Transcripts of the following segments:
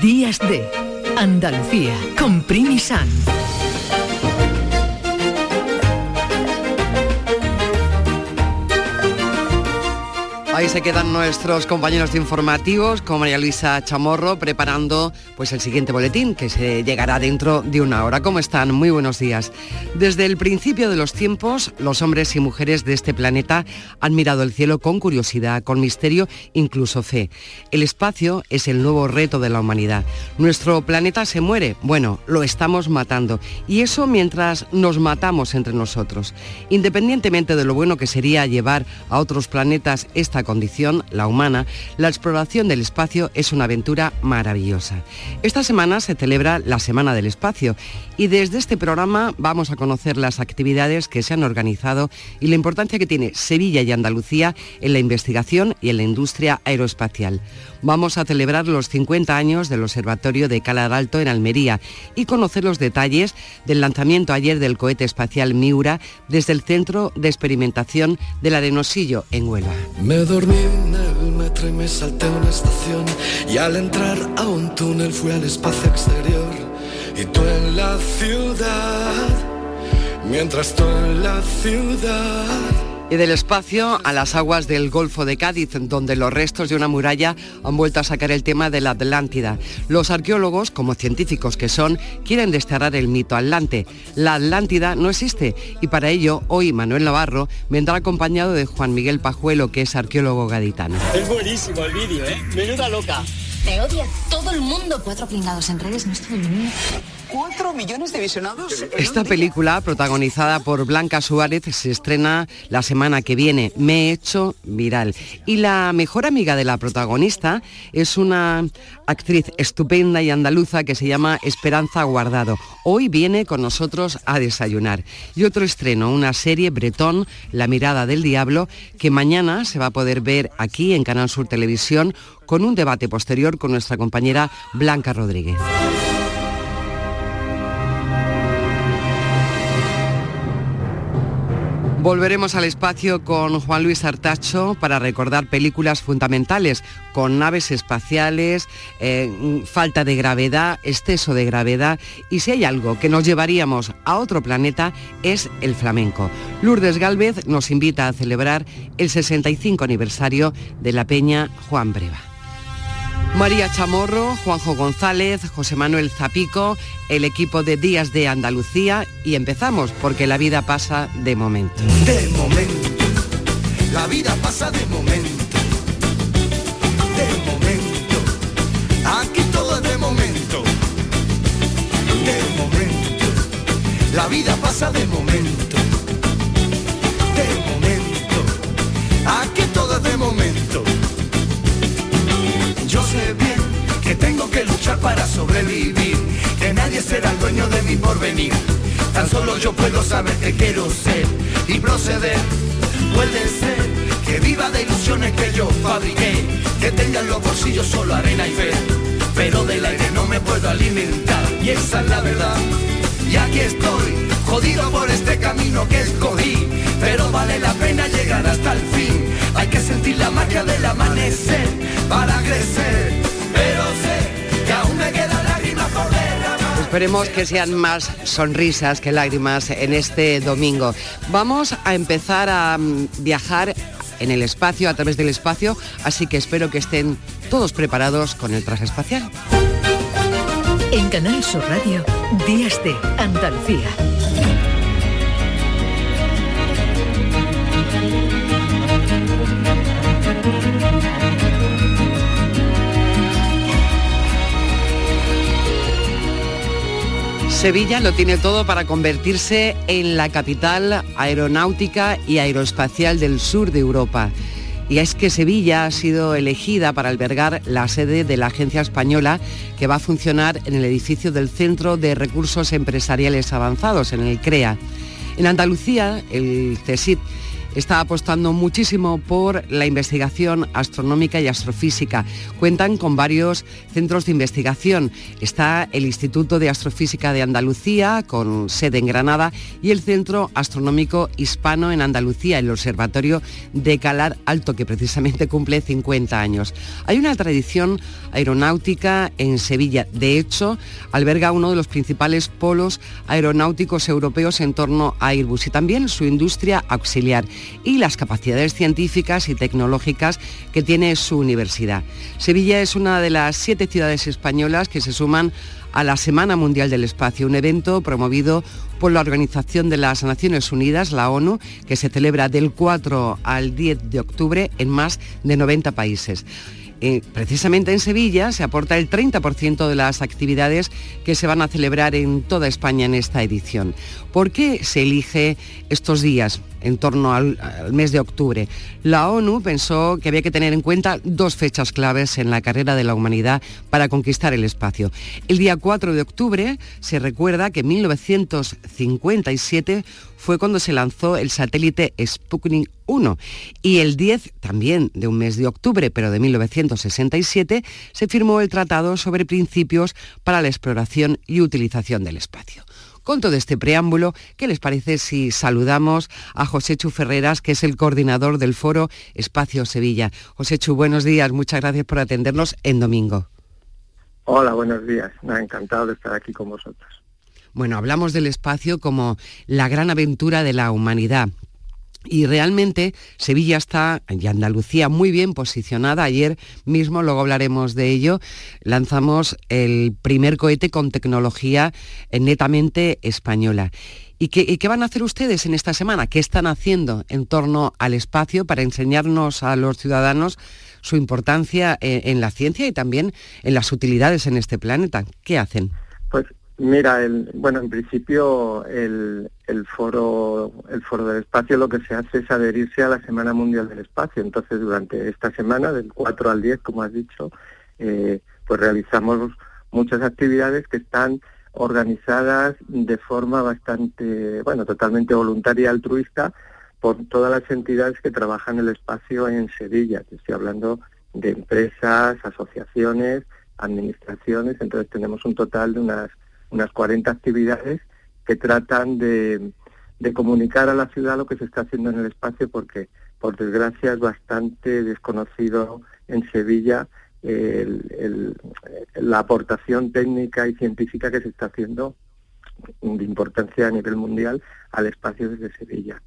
Días de Andalucía, con Primi San. Ahí se quedan nuestros compañeros de informativos con María Luisa Chamorro preparando pues el siguiente boletín que se llegará dentro de una hora. ¿Cómo están? Muy buenos días. Desde el principio de los tiempos, los hombres y mujeres de este planeta han mirado el cielo con curiosidad, con misterio, incluso fe. El espacio es el nuevo reto de la humanidad. Nuestro planeta se muere, bueno, lo estamos matando y eso mientras nos matamos entre nosotros. Independientemente de lo bueno que sería llevar a otros planetas esta condición, la humana, la exploración del espacio es una aventura maravillosa. Esta semana se celebra la Semana del Espacio y desde este programa vamos a conocer las actividades que se han organizado y la importancia que tiene Sevilla y Andalucía en la investigación y en la industria aeroespacial. Vamos a celebrar los 50 años del Observatorio de Calar Alto en Almería y conocer los detalles del lanzamiento ayer del cohete espacial Miura desde el Centro de Experimentación del Arenosillo en Huelva dormí en el metro y me salté una estación y al entrar a un túnel fui al espacio exterior y tú en la ciudad, mientras tú en la ciudad y del espacio a las aguas del Golfo de Cádiz, donde los restos de una muralla han vuelto a sacar el tema de la Atlántida. Los arqueólogos, como científicos que son, quieren desterrar el mito atlante. La Atlántida no existe y para ello hoy Manuel Navarro vendrá acompañado de Juan Miguel Pajuelo, que es arqueólogo gaditano. Es buenísimo el vídeo, ¿eh? Menuda loca. Te odia todo el mundo. Cuatro pringados en redes no es todo el mundo. 4 millones de visionados. Esta película, protagonizada por Blanca Suárez, se estrena la semana que viene. Me he hecho viral. Y la mejor amiga de la protagonista es una actriz estupenda y andaluza que se llama Esperanza Guardado. Hoy viene con nosotros a desayunar. Y otro estreno, una serie bretón, La mirada del diablo, que mañana se va a poder ver aquí en Canal Sur Televisión con un debate posterior con nuestra compañera Blanca Rodríguez. Volveremos al espacio con Juan Luis Artacho para recordar películas fundamentales con naves espaciales, eh, falta de gravedad, exceso de gravedad y si hay algo que nos llevaríamos a otro planeta es el flamenco. Lourdes Galvez nos invita a celebrar el 65 aniversario de la Peña Juan Breva. María Chamorro, Juanjo González, José Manuel Zapico, el equipo de Días de Andalucía y empezamos porque la vida pasa de momento. De momento, la vida pasa de momento. De momento, aquí todo es de momento. De momento, la vida pasa de momento. Tengo que luchar para sobrevivir, que nadie será el dueño de mi porvenir. Tan solo yo puedo saber que quiero ser y proceder. Puede ser que viva de ilusiones que yo fabriqué, que tenga en los bolsillos solo arena y fe, pero del aire no me puedo alimentar y esa es la verdad. Y aquí estoy, jodido por este camino que escogí, pero vale la pena llegar hasta el fin. Hay que sentir la magia del amanecer para crecer, pero Esperemos que sean más sonrisas que lágrimas en este domingo. Vamos a empezar a mm, viajar en el espacio, a través del espacio, así que espero que estén todos preparados con el traje espacial. En Canal Sur Radio, Días de Andalucía. Sevilla lo tiene todo para convertirse en la capital aeronáutica y aeroespacial del sur de Europa. Y es que Sevilla ha sido elegida para albergar la sede de la agencia española que va a funcionar en el edificio del Centro de Recursos Empresariales Avanzados, en el CREA. En Andalucía, el CESID está apostando muchísimo por la investigación astronómica y astrofísica. Cuentan con varios centros de investigación. Está el Instituto de Astrofísica de Andalucía, con sede en Granada, y el Centro Astronómico Hispano en Andalucía, el Observatorio de Calar Alto, que precisamente cumple 50 años. Hay una tradición aeronáutica en Sevilla. De hecho, alberga uno de los principales polos aeronáuticos europeos en torno a Airbus y también su industria auxiliar y las capacidades científicas y tecnológicas que tiene su universidad. Sevilla es una de las siete ciudades españolas que se suman a la Semana Mundial del Espacio, un evento promovido por la Organización de las Naciones Unidas, la ONU, que se celebra del 4 al 10 de octubre en más de 90 países. Eh, precisamente en Sevilla se aporta el 30% de las actividades que se van a celebrar en toda España en esta edición. ¿Por qué se elige estos días? en torno al, mes de octubre. La ONU pensó que había que tener en cuenta dos fechas claves en la carrera de la humanidad para conquistar el espacio. El día 4 de octubre se recuerda que en 1957 fue cuando se lanzó el satélite Sputnik 1 y el 10 también de un mes de octubre, pero de 1967, se firmó el Tratado sobre Principios para la Exploración y Utilización del Espacio. Con todo este preámbulo, ¿qué les parece si saludamos a José Chu Ferreras, que es el coordinador del foro Espacio Sevilla? José Chu, buenos días, muchas gracias por atendernos en domingo. Hola, buenos días. Me ha encantado de estar aquí con vosotros. Bueno, hablamos del espacio como la gran aventura de la humanidad. Y realmente Sevilla está, y Andalucía, muy bien posicionada. Ayer mismo, luego hablaremos de ello, lanzamos el primer cohete con tecnología netamente española. ¿Y qué, van a hacer ustedes en esta semana? ¿Qué están haciendo en torno al espacio para enseñarnos a los ciudadanos su importancia en, en la ciencia y también en las utilidades en este planeta? ¿Qué hacen? Pues Mira, el, bueno, en principio el, el, foro el foro del espacio lo que se hace es adherirse a la Semana Mundial del Espacio. Entonces, durante esta semana, del 4 al 10, como has dicho, eh, pues realizamos muchas actividades que están organizadas de forma bastante, bueno, totalmente voluntaria y altruista por todas las entidades que trabajan el espacio en Sevilla. estoy hablando de empresas, asociaciones, administraciones. Entonces, tenemos un total de unas unas 40 actividades que tratan de, comunicar a la ciudad lo que se está haciendo en el espacio porque, por desgracia, es bastante desconocido en Sevilla la aportación técnica y científica que se está haciendo de importancia a nivel mundial al espacio desde Sevilla.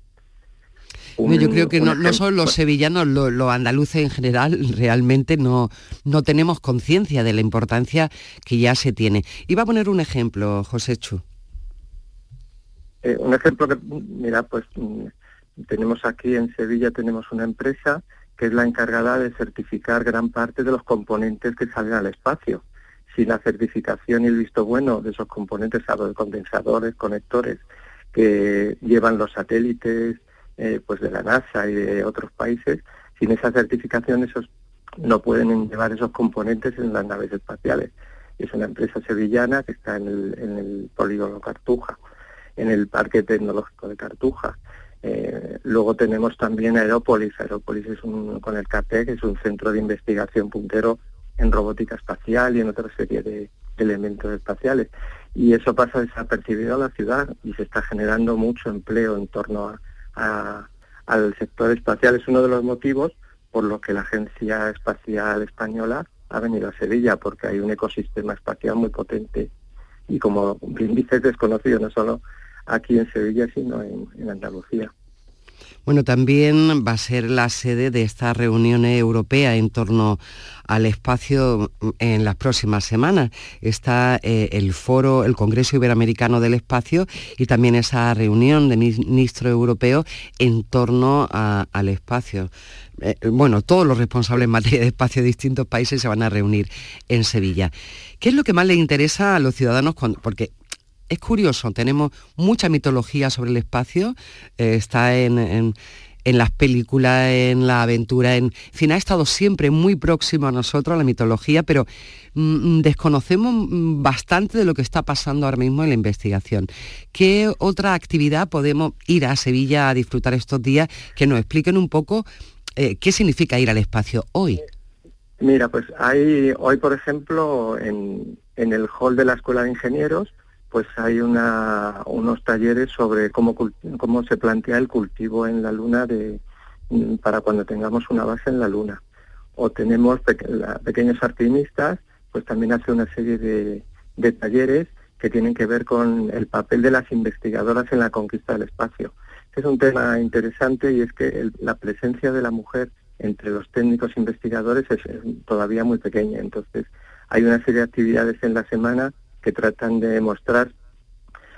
Yo creo que no, solo los sevillanos, los lo andaluces en general, realmente no, no tenemos conciencia de la importancia que ya se tiene. Iba a poner un ejemplo, José Chu. Eh, un ejemplo que, mira, pues mm, tenemos aquí en Sevilla, tenemos una empresa que es la encargada de certificar gran parte de los componentes que salen al espacio. Sin la certificación y el visto bueno de esos componentes, a los condensadores, conectores que llevan los satélites, eh, pues de la NASA y de otros países, sin esa certificación esos no pueden llevar esos componentes en las naves espaciales. Es una empresa sevillana que está en el, polígono Cartuja, en el Parque Tecnológico de Cartuja. Eh, luego tenemos también Aerópolis. Aerópolis es un, con el CAPEC, es un centro de investigación puntero en robótica espacial y en otra serie de, elementos espaciales. Y eso pasa desapercibido a la ciudad y se está generando mucho empleo en torno a, al sector espacial. Es uno de los motivos por los que la Agencia Espacial Española ha venido a Sevilla, porque hay un ecosistema espacial muy potente y como bien dices, desconocido no solo aquí en Sevilla, sino en Andalucía. Bueno, también va a ser la sede de esta reunión europea en torno al espacio en las próximas semanas. Está eh, el foro, el Congreso Iberoamericano del Espacio y también esa reunión de ministros europeos en torno al espacio. Eh, bueno, todos los responsables en materia de espacio de distintos países se van a reunir en Sevilla. ¿Qué es lo que más le interesa a los ciudadanos? Cuando, porque es curioso, tenemos mucha mitología sobre el espacio, eh, está en, en las películas, en la aventura, en, fin, ha estado siempre muy próximo a nosotros, a la mitología, pero mm, desconocemos mm, bastante de lo que está pasando ahora mismo en la investigación. ¿Qué otra actividad podemos ir a Sevilla a disfrutar estos días que nos expliquen un poco eh, qué significa ir al espacio hoy? Mira, pues hay hoy, por ejemplo, en, en el hall de la Escuela de Ingenieros, pues hay una, unos talleres sobre cómo, cómo se plantea el cultivo en la Luna de, mm, para cuando tengamos una base en la Luna. O tenemos pequeños alpinistas, pues también hace una serie de, de talleres que tienen que ver con el papel de las investigadoras en la conquista del espacio. Es un tema interesante y es que la presencia de la mujer entre los técnicos investigadores es, es, todavía muy pequeña. Entonces, hay una serie de actividades en la semana que tratan de mostrar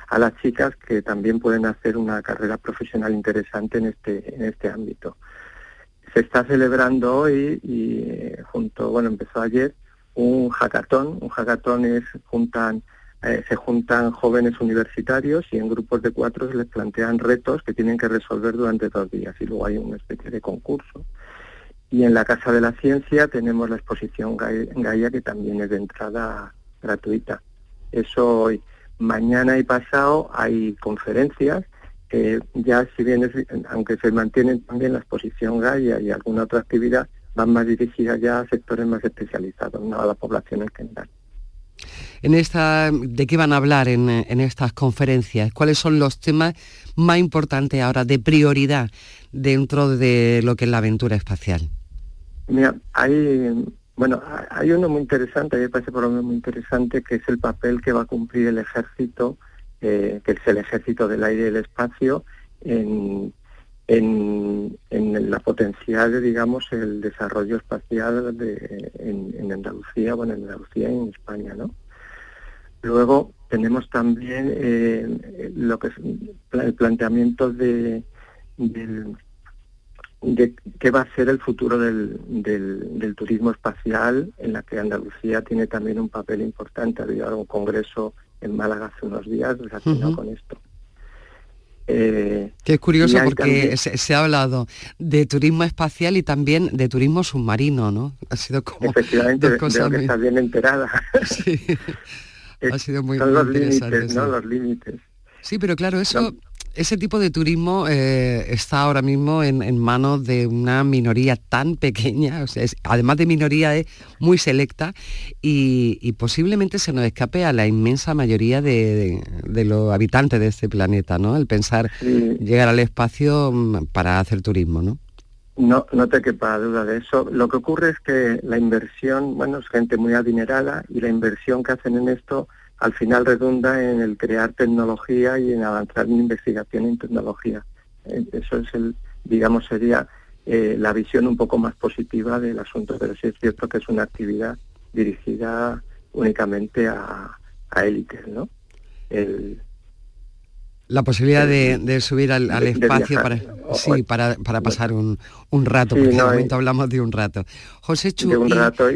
a las chicas que también pueden hacer una carrera profesional interesante en este, en este ámbito. Se está celebrando hoy y eh, junto, bueno, empezó ayer un hackathon. Un hackathon es juntan eh, se juntan jóvenes universitarios y en grupos de cuatro se les plantean retos que tienen que resolver durante dos días y luego hay una especie de concurso. Y en la Casa de la Ciencia tenemos la exposición Gaia que también es de entrada gratuita. Eso hoy. Mañana y pasado hay conferencias, ya si bien, aunque se mantienen también la exposición Gaia y alguna otra actividad, van más dirigidas ya a sectores más especializados, no a la población en general. En esta, ¿De qué van a hablar en, en, estas conferencias? ¿Cuáles son los temas más importantes ahora de prioridad dentro de lo que es la aventura espacial? Mira, hay bueno, hay uno muy interesante, a mí me parece por lo menos muy interesante, que es el papel que va a cumplir el ejército, eh, que es el ejército del aire y del espacio, en, en, en la potencial de, digamos, el desarrollo espacial de, en, en, Andalucía, bueno, en Andalucía y en España, ¿no? Luego tenemos también eh, lo que es el planteamiento de, del de qué va a ser el futuro del, del, turismo espacial, en la que Andalucía tiene también un papel importante. Ha habido un congreso en Málaga hace unos días relacionado con esto. Eh, Qué curioso porque se, ha hablado de turismo espacial y también de turismo submarino, ¿no? Ha sido como Efectivamente, dos cosas que está bien enterada. Sí. ha sido muy, Son los límites, ¿no? Los límites. Sí, pero claro, eso ese tipo de turismo eh, está ahora mismo en, manos de una minoría tan pequeña, o sea, además de minoría es muy selecta y, posiblemente se nos escape a la inmensa mayoría de, los habitantes de este planeta, ¿no? El pensar llegar al espacio mm, para hacer turismo, ¿no? No, no te quepa duda de eso. Lo que ocurre es que la inversión, bueno, es gente muy adinerada y la inversión que hacen en esto al final redunda en el crear tecnología y en avanzar en investigación en tecnología. Eh, eso es el, digamos, sería eh, la visión un poco más positiva del asunto, pero sí es cierto que es una actividad dirigida únicamente a, élites, ¿no? la posibilidad de, subir al, espacio para, sí, para, para pasar un, un rato, porque de momento hablamos de un rato. José Chu, de un rato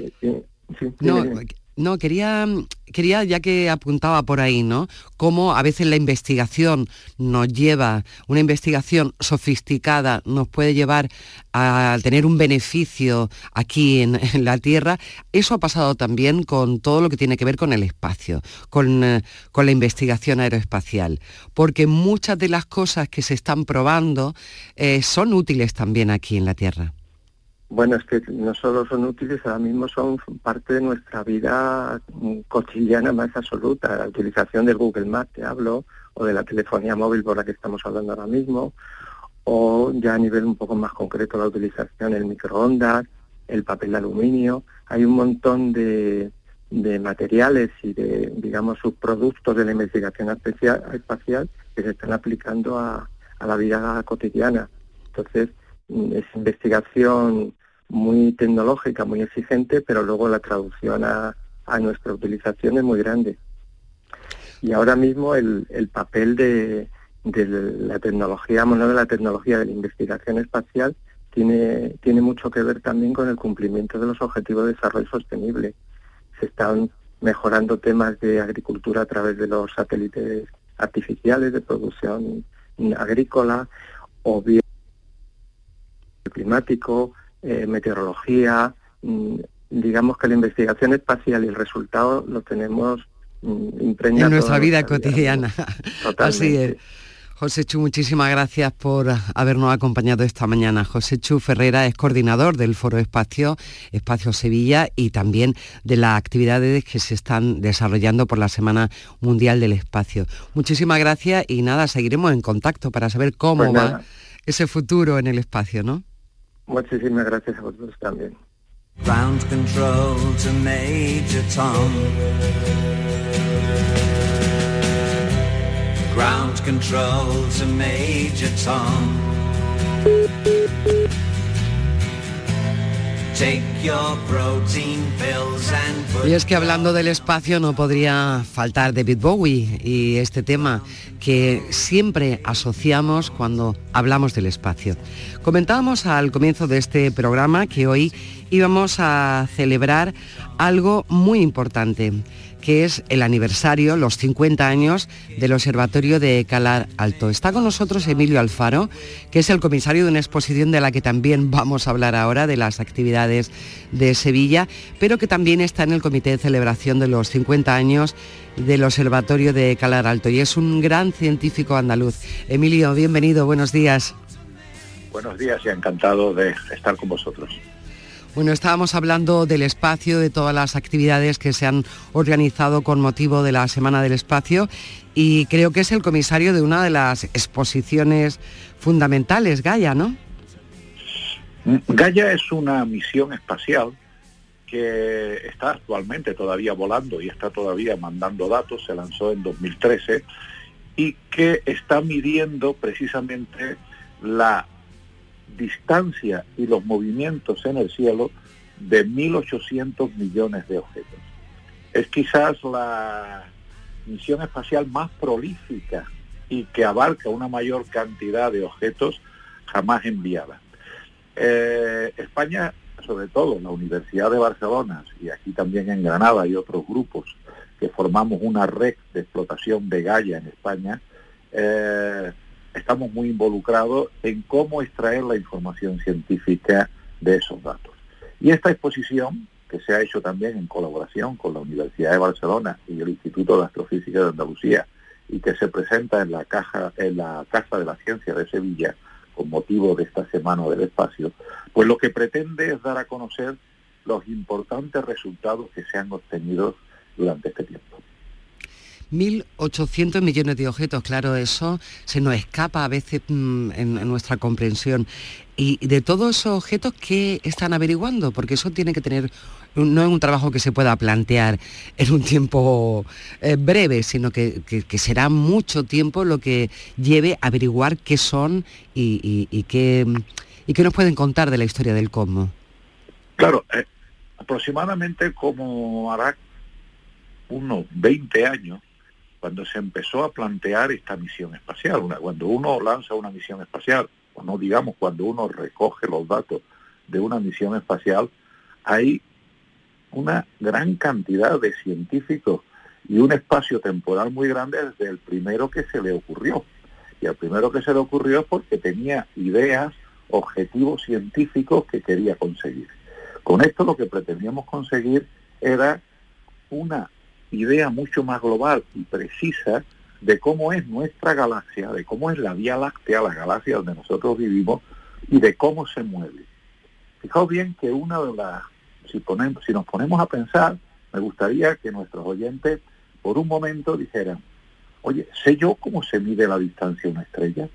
no, no, quería, quería, ya que apuntaba por ahí, ¿no? Cómo a veces la investigación nos lleva, una investigación sofisticada nos puede llevar a tener un beneficio aquí en, la Tierra. Eso ha pasado también con todo lo que tiene que ver con el espacio, con, eh, con la investigación aeroespacial, porque muchas de las cosas que se están probando eh, son útiles también aquí en la Tierra. Bueno, es que no solo son útiles, ahora mismo son parte de nuestra vida cotidiana más absoluta. La utilización del Google Maps, te hablo, o de la telefonía móvil por la que estamos hablando ahora mismo, o ya a nivel un poco más concreto la utilización del microondas, el papel de aluminio. Hay un montón de, de materiales y de, digamos, subproductos de la investigación espacial que se están aplicando a, a la vida cotidiana. Entonces, es investigación muy tecnológica, muy exigente, pero luego la traducción a, nuestra utilización es muy grande. Y ahora mismo el, el papel de, de la tecnología, no de la tecnología, de la investigación espacial, tiene, tiene mucho que ver también con el cumplimiento de los objetivos de desarrollo sostenible. Se están mejorando temas de agricultura a través de los satélites artificiales de producción agrícola o bien climático, eh, meteorología, mm, digamos que la investigación espacial y el resultado lo tenemos mm, impregnado en nuestra vida cotidiana. Así es. José Chu, muchísimas gracias por habernos acompañado esta mañana. José Chu Ferrera es coordinador del Foro Espacio, Espacio Sevilla y también de las actividades que se están desarrollando por la Semana Mundial del Espacio. Muchísimas gracias y nada, seguiremos en contacto para saber cómo pues va ese futuro en el espacio, ¿no? Muchísimas gracias a vosotros también. Ground control to Major Tom. Y es que hablando del espacio no podría faltar David Bowie y este tema que siempre asociamos cuando hablamos del espacio. Comentábamos al comienzo de este programa que hoy íbamos a celebrar algo muy importante que es el aniversario, los 50 años del Observatorio de Calar Alto. Está con nosotros Emilio Alfaro, que es el comisario de una exposición de la que también vamos a hablar ahora, de las actividades de Sevilla, pero que también está en el comité de celebración de los 50 años del Observatorio de Calar Alto y es un gran científico andaluz. Emilio, bienvenido, buenos días. Buenos días y encantado de estar con vosotros. Bueno, estábamos hablando del espacio, de todas las actividades que se han organizado con motivo de la Semana del Espacio y creo que es el comisario de una de las exposiciones fundamentales, Gaia, ¿no? Gaia es una misión espacial que está actualmente todavía volando y está todavía mandando datos, se lanzó en 2013 y que está midiendo precisamente la distancia y los movimientos en el cielo de 1.800 millones de objetos. Es quizás la misión espacial más prolífica y que abarca una mayor cantidad de objetos jamás enviada. Eh, España, sobre todo la Universidad de Barcelona y aquí también en Granada y otros grupos que formamos una red de explotación de Gaia en España, eh, estamos muy involucrados en cómo extraer la información científica de esos datos. Y esta exposición, que se ha hecho también en colaboración con la Universidad de Barcelona y el Instituto de Astrofísica de Andalucía, y que se presenta en la, en la Casa de la Ciencia de Sevilla con motivo de esta Semana del Espacio, pues lo que pretende es dar a conocer los importantes resultados que se han obtenido durante este tiempo. 1.800 millones de objetos, claro, eso se nos escapa a veces mm, en, nuestra comprensión. Y de todos esos objetos, ¿qué están averiguando? Porque eso tiene que tener, no es un trabajo que se pueda plantear en un tiempo eh, breve, sino que, será mucho tiempo lo que lleve a averiguar qué son y, y, qué, y qué nos pueden contar de la historia del cosmos. Claro, eh, aproximadamente como hará unos 20 años, cuando se empezó a plantear esta misión espacial. cuando uno lanza una misión espacial, o no digamos cuando uno recoge los datos de una misión espacial, hay una gran cantidad de científicos y un espacio temporal muy grande desde el primero que se le ocurrió. Y el primero que se le ocurrió es porque tenía ideas, objetivos científicos que quería conseguir. Con esto lo que pretendíamos conseguir era una idea mucho más global y precisa de cómo es nuestra galaxia, de cómo es la Vía Láctea, la galaxia donde nosotros vivimos, y de cómo se mueve. Fijaos bien que una de las, si, ponemos, si nos ponemos a pensar, me gustaría que nuestros oyentes por un momento dijeran, oye, ¿sé yo cómo se mide la distancia a una estrella?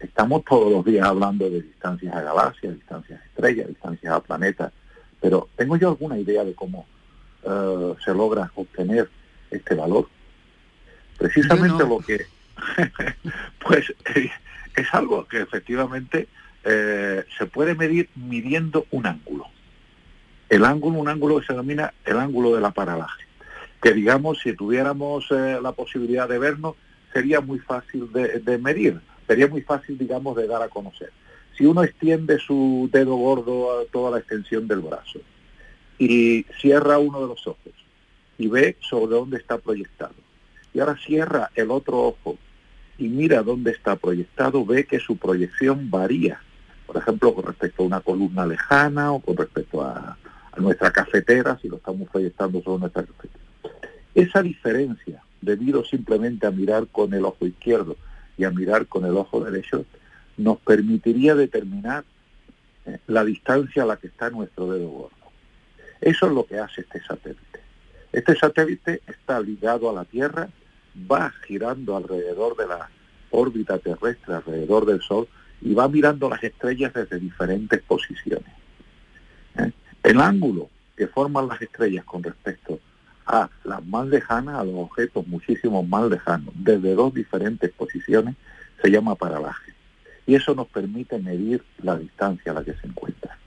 Estamos todos los días hablando de distancias a galaxias, distancias a estrellas, distancias a planetas, pero ¿tengo yo alguna idea de cómo eh, se logra obtener este valor. Precisamente lo que, pues eh, es algo que efectivamente eh, se puede medir midiendo un ángulo. El ángulo, un ángulo que se denomina el ángulo de la paralaje, que digamos si tuviéramos la posibilidad de vernos sería muy fácil de, de medir, sería muy fácil digamos de dar a conocer. Si uno extiende su dedo gordo a toda la extensión del brazo, y cierra uno de los ojos y ve sobre dónde está proyectado. Y ahora cierra el otro ojo y mira dónde está proyectado, ve que su proyección varía por ejemplo, con respecto a una columna lejana o con respecto a, nuestra cafetera, si lo estamos proyectando sobre nuestra cafetera. Esa diferencia, debido simplemente a mirar con el ojo izquierdo y a mirar con el ojo derecho, nos permitiría determinar eh, la distancia a la que está nuestro dedo gordo. Eso es lo que hace este satélite. Este satélite está ligado a la Tierra, va girando alrededor de la órbita terrestre, alrededor del Sol, y va mirando las estrellas desde diferentes posiciones. ¿Eh? El ángulo que forman las estrellas con respecto a las más lejanas, a los objetos muchísimo más lejanos, desde dos diferentes posiciones, se llama paralaje. Y eso nos permite medir la distancia a la que se encuentra.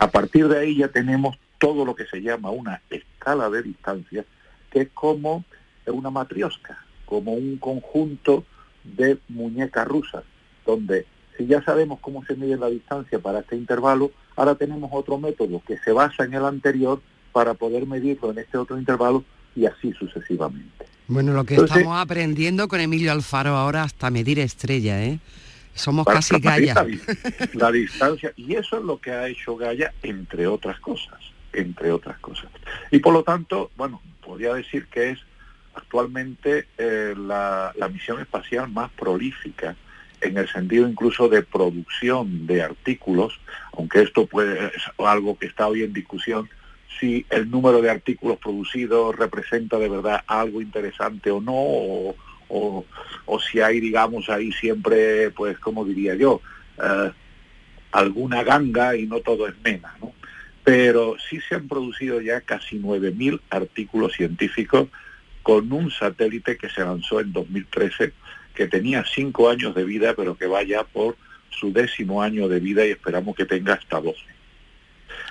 A partir de ahí ya tenemos todo lo que se llama una escala de distancia, que es como una matriosca, como un conjunto de muñecas rusas, donde si ya sabemos cómo se mide la distancia para este intervalo, ahora tenemos otro método que se basa en el anterior para poder medirlo en este otro intervalo y así sucesivamente. Bueno, lo que estamos aprendiendo con Emilio Alfaro ahora hasta medir estrella, ¿eh? Somos casi Gaia. La, distancia, y eso es lo que ha hecho Gaia, entre otras cosas, entre otras cosas. Y por lo tanto, bueno, podría decir que es actualmente eh, la, misión espacial más prolífica en el sentido incluso de producción de artículos, aunque esto puede algo que está hoy en discusión, si el número de artículos producidos representa de verdad algo interesante o no, o, si hay, digamos, ahí siempre, pues, como diría yo, eh, alguna ganga y no todo es mena. Pero sí se han producido ya casi 9.000 artículos científicos con un satélite que se lanzó en 2013 que tenía cinco años de vida, pero que vaya por su décimo año de vida y esperamos que tenga hasta 12.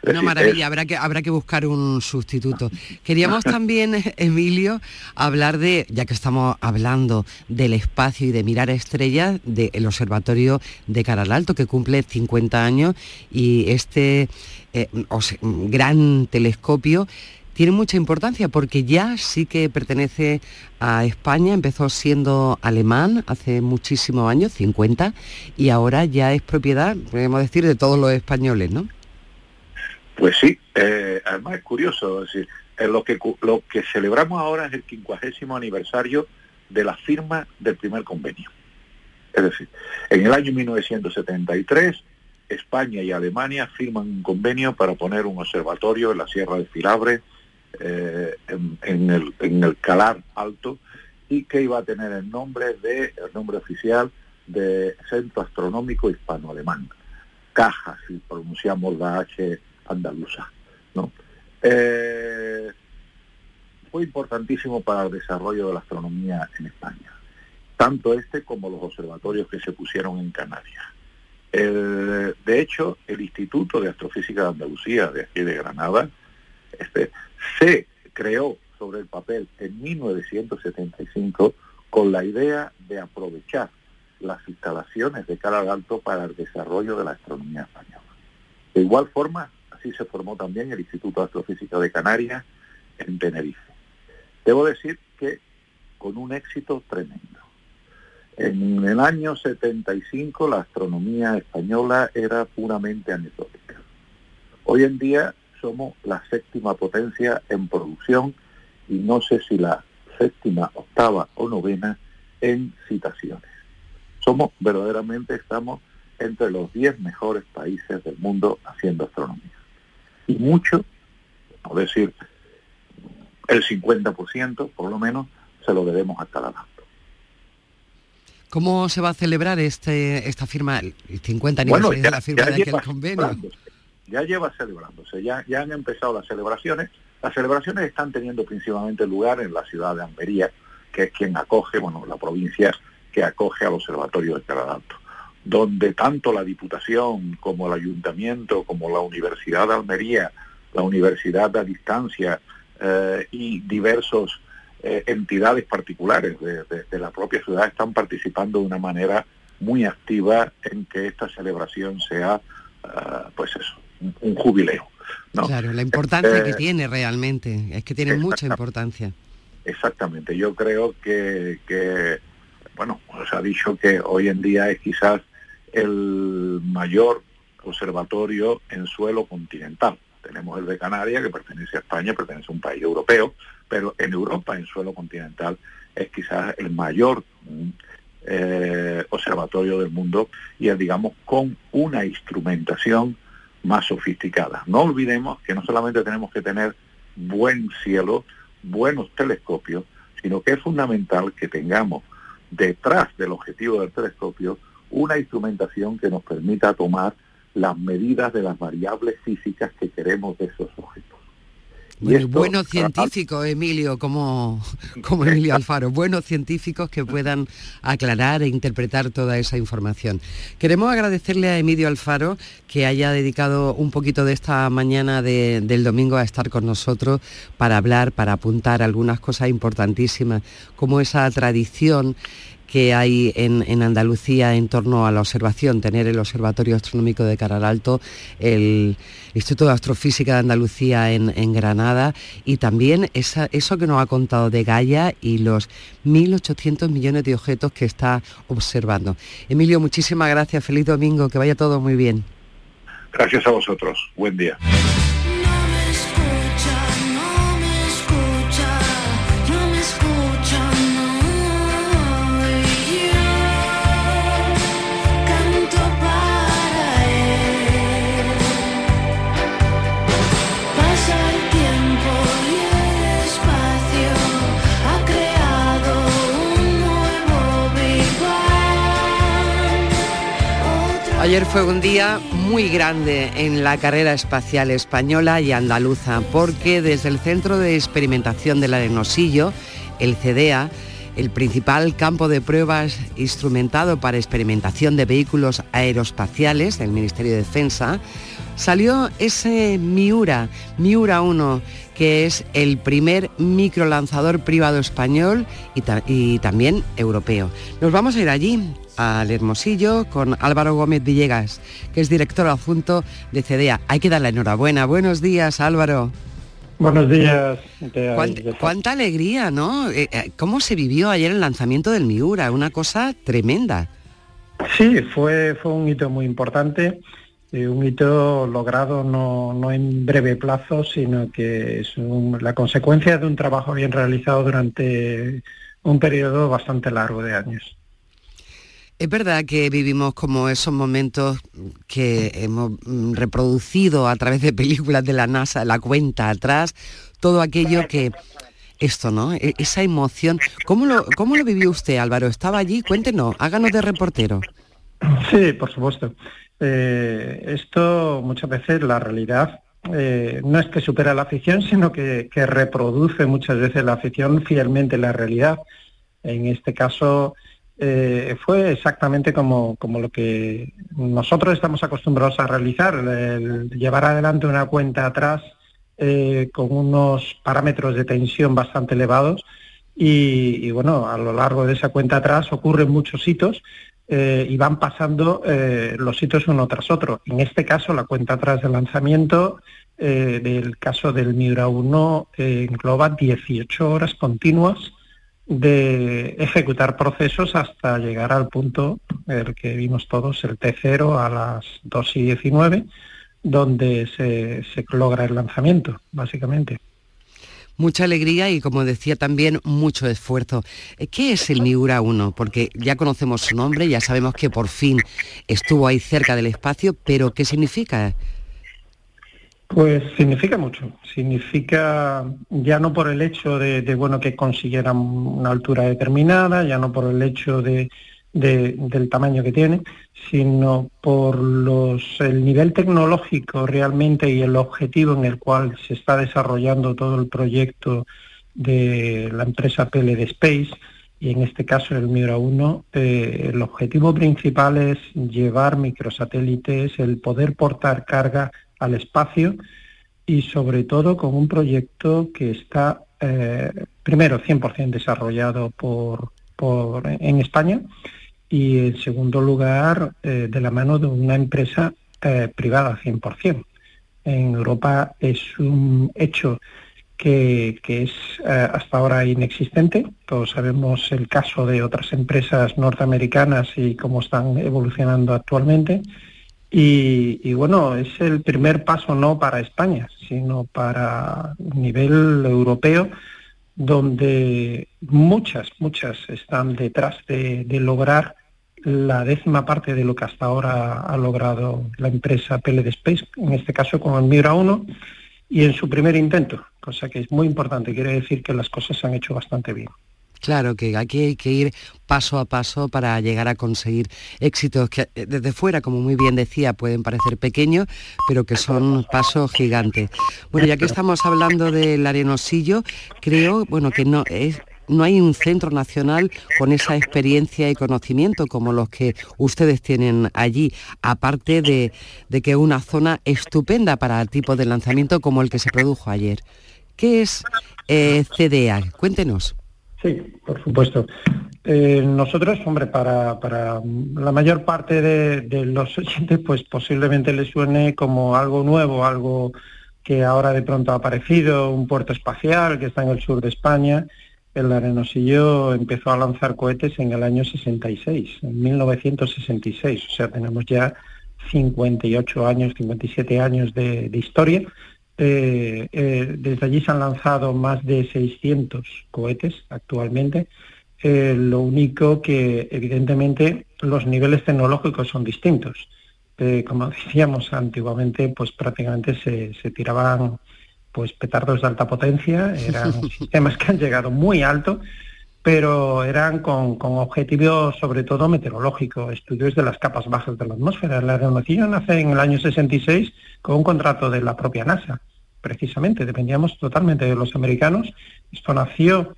Una maravilla, habrá, que, habrá que buscar un sustituto. Queríamos también, Emilio, hablar de, ya que estamos hablando del espacio y de mirar estrellas, del Observatorio de Caral Alto, que cumple 50 años, y este eh, gran telescopio tiene mucha importancia porque ya sí que pertenece a España, empezó siendo alemán hace muchísimos años, 50, y ahora ya es propiedad, podemos decir, de todos los españoles, ¿no? Pues sí, eh, además es curioso, decir, lo, que, lo que celebramos ahora es el quincuagésimo aniversario de la firma del primer convenio. Es decir, en el año 1973, España y Alemania firman un convenio para poner un observatorio en la Sierra de Filabre, eh, en, el, en el Calar Alto y que iba a tener el nombre de el nombre oficial de Centro Astronómico Hispano-Alemán, Caja, si pronunciamos la H andaluza. ¿no? Eh, fue importantísimo para el desarrollo de la astronomía en España, tanto este como los observatorios que se pusieron en Canarias. de hecho, el Instituto de Astrofísica de Andalucía, de aquí de Granada, este, se creó sobre el papel en 1975 con la idea de aprovechar las instalaciones de Caral Alto para el desarrollo de la astronomía española. De igual forma, así se formó también el Instituto de Astrofísica de Canarias en Tenerife. Debo decir que con un éxito tremendo. En el año 75 la astronomía española era puramente anecdótica. Hoy en día somos la séptima potencia en producción y no sé si la séptima, octava o novena en citaciones. Somos verdaderamente, estamos entre los 10 mejores países del mundo haciendo astronomía. Y mucho, por decir, el 50% por lo menos, se lo debemos a Talamanto. ¿Cómo se va a celebrar este, esta firma, el 50 aniversario de la firma de aquel convenio? ya lleva celebrándose, ya, ya han empezado las celebraciones. Las celebraciones están teniendo principalmente lugar en la ciudad de Almería, que es quien acoge, bueno, la provincia que acoge al Observatorio de Alto, donde tanto la Diputación como el Ayuntamiento, como la Universidad de Almería, la Universidad a Distancia eh, y diversos eh, entidades particulares de, la propia ciudad están participando de una manera muy activa en que esta celebración sea, eh, pues eso, un, jubileo. Claro, la importancia que eh, tiene realmente, es que tiene mucha importancia. Exactamente, yo creo que, bueno, se ha dicho que hoy en día es quizás el mayor observatorio en suelo continental. Tenemos el de Canarias, que pertenece a España, pertenece a un país europeo, pero en Europa, en suelo continental, es quizás el mayor mm, eh, observatorio del mundo y es, digamos, con una instrumentación más sofisticada. No olvidemos que no solamente tenemos que tener buen cielo, buenos telescopios, sino que es fundamental que tengamos detrás del objetivo del telescopio una instrumentación que nos permita tomar las medidas de las variables físicas que queremos de esos objetos. Bueno, buenos científicos, Emilio, como, como Emilio Alfaro, buenos científicos que puedan aclarar e interpretar toda esa información. Queremos agradecerle a Emilio Alfaro que haya dedicado un poquito de esta mañana del domingo a estar con nosotros para hablar, para apuntar algunas cosas importantísimas, como esa tradición que hay en, Andalucía en torno a la observación, tener el Observatorio Astronómico de Caral Alto, el Instituto de Astrofísica de Andalucía en, Granada y también eso que nos ha contado de Gaia y los 1.800 millones de objetos que está observando. Emilio, muchísimas gracias, feliz domingo, que vaya todo muy bien. Gracias a vosotros, buen día. Ayer fue un día muy grande en la carrera espacial española y andaluza, porque desde el Centro de Experimentación del Arenosillo, el CDEA, el principal campo de pruebas instrumentado para experimentación de vehículos aeroespaciales del Ministerio de Defensa, salió ese Miura, Miura 1, que es el primer microlanzador privado español y, también europeo. Nos vamos a ir allí al Hermosillo con Álvaro Gómez Villegas, que es director adjunto de CDEA. Hay que dar la enhorabuena. Buenos días, Álvaro. Buenos días. ¿Cuánta, alegría, ¿no? Eh, eh, ¿Cómo se vivió ayer el lanzamiento del Miura? Una cosa tremenda. Sí, fue, fue un hito muy importante, eh, un hito logrado no, no, en breve plazo, sino que es la consecuencia de un trabajo bien realizado durante un periodo bastante largo de años. Es verdad que vivimos como esos momentos que hemos mm, reproducido a través de películas de la NASA, la cuenta atrás, todo aquello que esto, ¿no? E, esa emoción. ¿Cómo lo, cómo lo vivió usted, Álvaro? ¿Estaba allí? Cuéntenos, háganos de reportero. Sí, por supuesto. Eh, esto muchas veces la realidad eh, no es que supera la ficción, sino que, que, reproduce muchas veces la ficción fielmente la realidad. En este caso, eh, fue exactamente como, como, lo que nosotros estamos acostumbrados a realizar, llevar adelante una cuenta atrás eh, con unos parámetros de tensión bastante elevados y, bueno, a lo largo de esa cuenta atrás ocurren muchos hitos eh, y van pasando los hitos uno tras otro. En este caso, la cuenta atrás del lanzamiento del caso del Miura 1 engloba 18 horas continuas de ejecutar procesos hasta llegar al punto el que vimos todos, el T0 a las 2 y 19, donde se, se logra el lanzamiento, básicamente. Mucha alegría y, como decía también, mucho esfuerzo. Eh, ¿Qué es el Miura 1? Porque ya conocemos su nombre, ya sabemos que por fin estuvo ahí cerca del espacio, pero ¿qué significa? Pues significa mucho. Significa ya no por el hecho de, bueno que consiguieran una altura determinada, ya no por el hecho de, del tamaño que tiene, sino por los, el nivel tecnológico realmente y el objetivo en el cual se está desarrollando todo el proyecto de la empresa PLD Space y en este caso el Miura 1, eh, el objetivo principal es llevar microsatélites, el poder portar carga al espacio y sobre todo con un proyecto que está eh, primero 100% desarrollado por, por, en España y en segundo lugar eh, de la mano de una empresa eh, privada 100%. En Europa es un hecho que, que es hasta ahora inexistente. Todos sabemos el caso de otras empresas norteamericanas y cómo están evolucionando actualmente Y, bueno, es el primer paso no para España, sino para nivel europeo, donde muchas, muchas están detrás de, lograr la décima parte de lo que hasta ahora ha logrado la empresa PLD Space, en este caso con el Miura 1, y en su primer intento, cosa que es muy importante, quiere decir que las cosas se han hecho bastante bien. Claro que aquí hay que ir paso a paso para llegar a conseguir éxitos que eh, desde fuera, como muy bien decía, pueden parecer pequeños, pero que son pasos gigantes. Bueno, ya que estamos hablando del arenosillo, creo, bueno, que no es no hay un centro nacional con esa experiencia y conocimiento como los que ustedes tienen allí, aparte de, que es una zona estupenda para el tipo de lanzamiento como el que se produjo ayer. ¿Qué es eh, CDA? Cuéntenos. Sí, por supuesto. Eh, nosotros, hombre, para, para, la mayor parte de, los oyentes, pues posiblemente les suene como algo nuevo, algo que ahora de pronto ha aparecido, un puerto espacial que está en el sur de España. El Arenosillo empezó a lanzar cohetes en el año 66, en 1966, o sea, tenemos ya 58 años, 57 años de historia eh, eh, desde allí se han lanzado más de 600 cohetes actualmente. Eh, lo único que evidentemente los niveles tecnológicos son distintos. como decíamos antiguamente, pues prácticamente se, tiraban pues petardos de alta potencia, eran sistemas que han llegado muy alto, pero eran con, con objetivos sobre todo meteorológicos, estudios de las capas bajas de la atmósfera. La aeronautica nace en el año 66 con un contrato de la propia NASA, precisamente, dependíamos totalmente de los americanos. Esto nació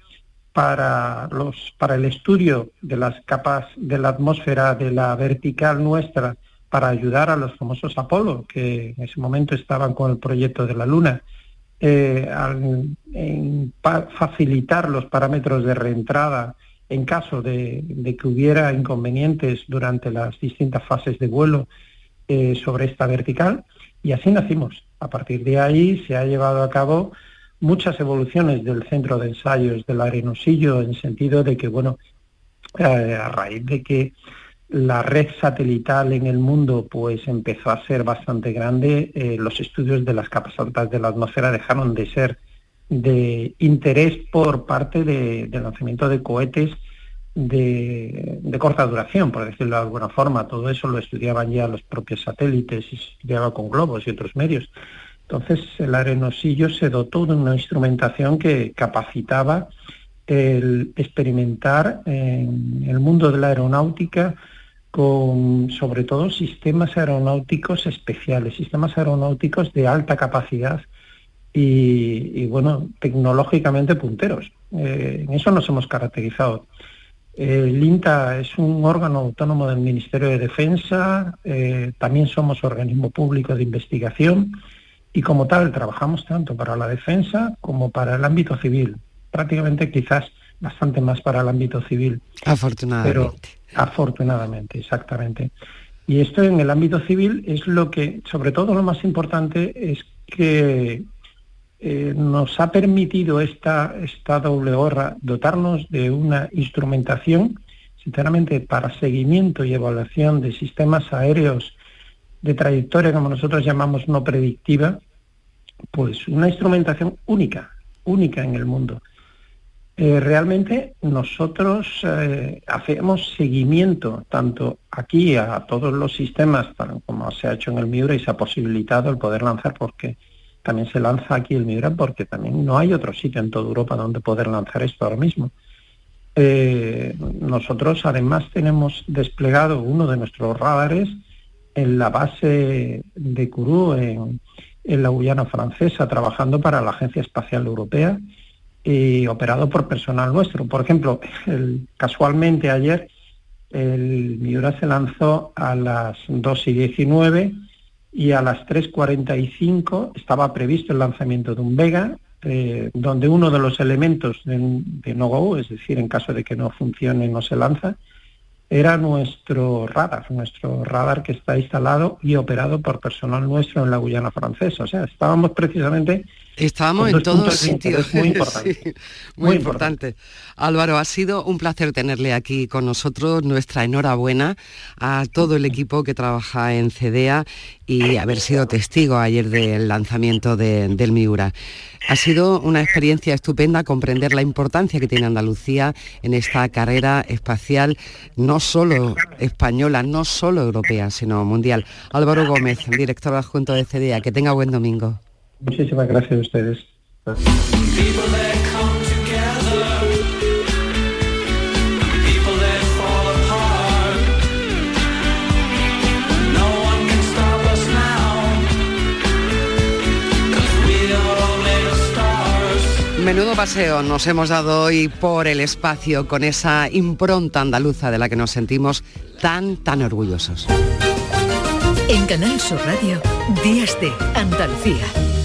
para, los, para el estudio de las capas de la atmósfera de la vertical nuestra, para ayudar a los famosos Apolo, que en ese momento estaban con el proyecto de la Luna, eh, en facilitar los parámetros de reentrada en caso de, que hubiera inconvenientes durante las distintas fases de vuelo eh, sobre esta vertical. Y así nacimos. A partir de ahí se ha llevado a cabo muchas evoluciones del centro de ensayos del Arenosillo, en sentido de que, bueno, eh, a raíz de que la red satelital en el mundo pues empezó a ser bastante grande, eh, los estudios de las capas altas de la atmósfera dejaron de ser de interés por parte de, del lanzamiento de cohetes de, de, corta duración, por decirlo de alguna forma. Todo eso lo estudiaban ya los propios satélites y se estudiaba con globos y otros medios. Entonces el arenosillo se dotó de una instrumentación que capacitaba el experimentar en el mundo de la aeronáutica con sobre todo sistemas aeronáuticos especiales, sistemas aeronáuticos de alta capacidad y, bueno, tecnológicamente punteros. Eh, en eso nos hemos caracterizado. El INTA es un órgano autónomo del Ministerio de Defensa, eh, también somos organismo público de investigación y como tal trabajamos tanto para la defensa como para el ámbito civil, prácticamente quizás bastante más para el ámbito civil. Afortunadamente. Afortunadamente, exactamente. Y esto en el ámbito civil es lo que, sobre todo lo más importante, es que eh, nos ha permitido esta, esta doble gorra dotarnos de una instrumentación, sinceramente, para seguimiento y evaluación de sistemas aéreos de trayectoria, como nosotros llamamos no predictiva, pues una instrumentación única, única en el mundo. Eh, realmente nosotros eh, hacemos seguimiento tanto aquí a todos los sistemas, como se ha hecho en el Miura y se ha posibilitado el poder lanzar porque también se lanza aquí el Miura porque también no hay otro sitio en toda Europa donde poder lanzar esto ahora mismo. Eh, nosotros además tenemos desplegado uno de nuestros radares en la base de Kourou, en, la Guyana francesa, trabajando para la Agencia Espacial Europea y operado por personal nuestro. Por ejemplo, casualmente ayer el Miura se lanzó a las 2 y 19 y a las 3.45 estaba previsto el lanzamiento de un Vega, eh, donde uno de los elementos de, no-go, es decir, en caso de que no funcione no se lanza, era nuestro radar, nuestro radar que está instalado y operado por personal nuestro en la Guyana francesa. O sea, estábamos precisamente Estábamos en todos sitios. Muy importante. muy, importante. Álvaro, ha sido un placer tenerle aquí con nosotros. Nuestra enhorabuena a todo el equipo que trabaja en CEDEA y haber sido testigo ayer del lanzamiento del Miura. Ha sido una experiencia estupenda comprender la importancia que tiene Andalucía en esta carrera espacial, no solo española, no solo europea, sino mundial. Álvaro Gómez, director adjunto de CEDEA, que tenga buen domingo. Muchísimas gracias a ustedes. Menudo paseo nos hemos dado hoy por el espacio con esa impronta andaluza de la que nos sentimos tan, tan orgullosos. En Canal Sur Radio, Días de Andalucía.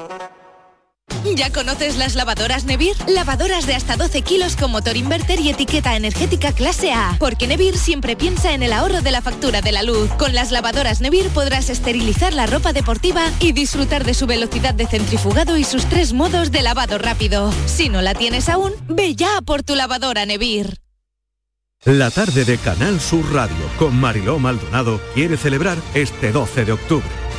¿Ya conoces las lavadoras Nevir? Lavadoras de hasta 12 kilos con motor inverter y etiqueta energética clase A. Porque Nevir siempre piensa en el ahorro de la factura de la luz. Con las lavadoras Nevir podrás esterilizar la ropa deportiva y disfrutar de su velocidad de centrifugado y sus tres modos de lavado rápido. Si no la tienes aún, ve ya por tu lavadora Nevir. La tarde de Canal Sur Radio con Mariló Maldonado quiere celebrar este 12 de octubre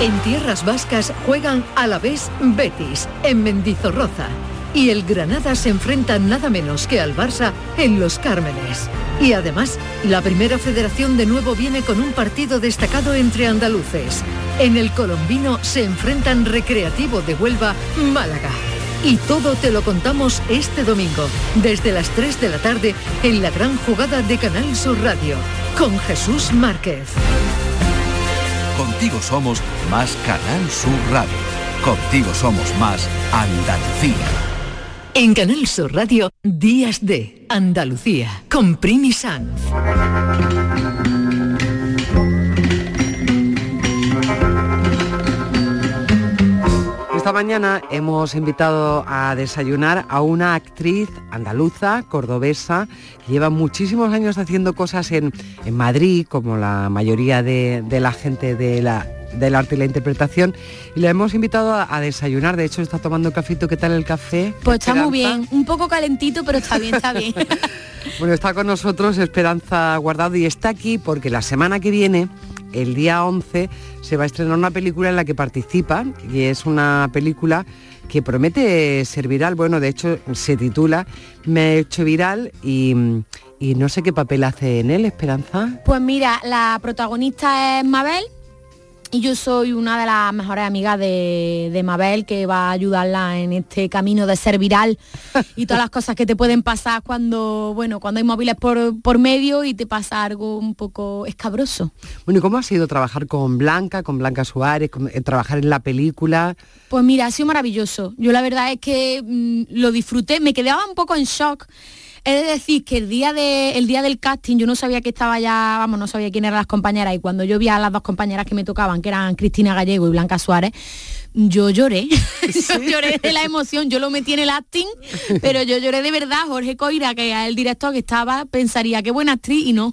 En tierras vascas juegan a la vez Betis, en Mendizorroza. Y el Granada se enfrenta nada menos que al Barça en Los Cármenes. Y además, la primera federación de nuevo viene con un partido destacado entre andaluces. En el colombino se enfrentan Recreativo de Huelva, Málaga. Y todo te lo contamos este domingo, desde las 3 de la tarde, en la gran jugada de Canal Sur Radio, con Jesús Márquez. Contigo somos más Canal Sur Radio. Contigo somos más Andalucía. En Canal Sur Radio, Días de Andalucía, con Primi. Esta mañana hemos invitado a desayunar a una actriz andaluza, cordobesa, que lleva muchísimos años haciendo cosas en, en Madrid, como la mayoría de, de la gente de la, del arte y la interpretación. Y la hemos invitado a, a desayunar, de hecho está tomando cafito. ¿Qué tal el café? Pues está muy bien, un poco calentito, pero está bien, está bien. Bueno, está con nosotros Esperanza Guardado y está aquí porque la semana que viene, el día 11, se va a estrenar una película en la que participa y es una película que promete ser viral. Bueno, de hecho se titula Me he hecho viral y, y no sé qué papel hace en él, Esperanza. Pues mira, la protagonista es Mabel y yo soy una de las mejores amigas de, de Mabel que va a ayudarla en este camino de ser viral y todas las cosas que te pueden pasar cuando, bueno, cuando hay móviles por, por medio y te pasa algo un poco escabroso. Bueno, ¿y cómo ha sido trabajar con Blanca, con Blanca Suárez, con- eh, trabajar en la película? Pues mira, ha sido maravilloso. Yo la verdad es que mm, lo disfruté, me quedaba un poco en shock. Es de decir, que el día, de, el día del casting yo no sabía que estaba ya, vamos, no sabía quién eran las compañeras y cuando yo vi a las dos compañeras que me tocaban, que eran Cristina Gallego y Blanca Suárez, yo lloré, yo lloré de la emoción, yo lo metí en el acting, pero yo lloré de verdad, Jorge Coira, que el director que estaba, pensaría qué buena actriz y no.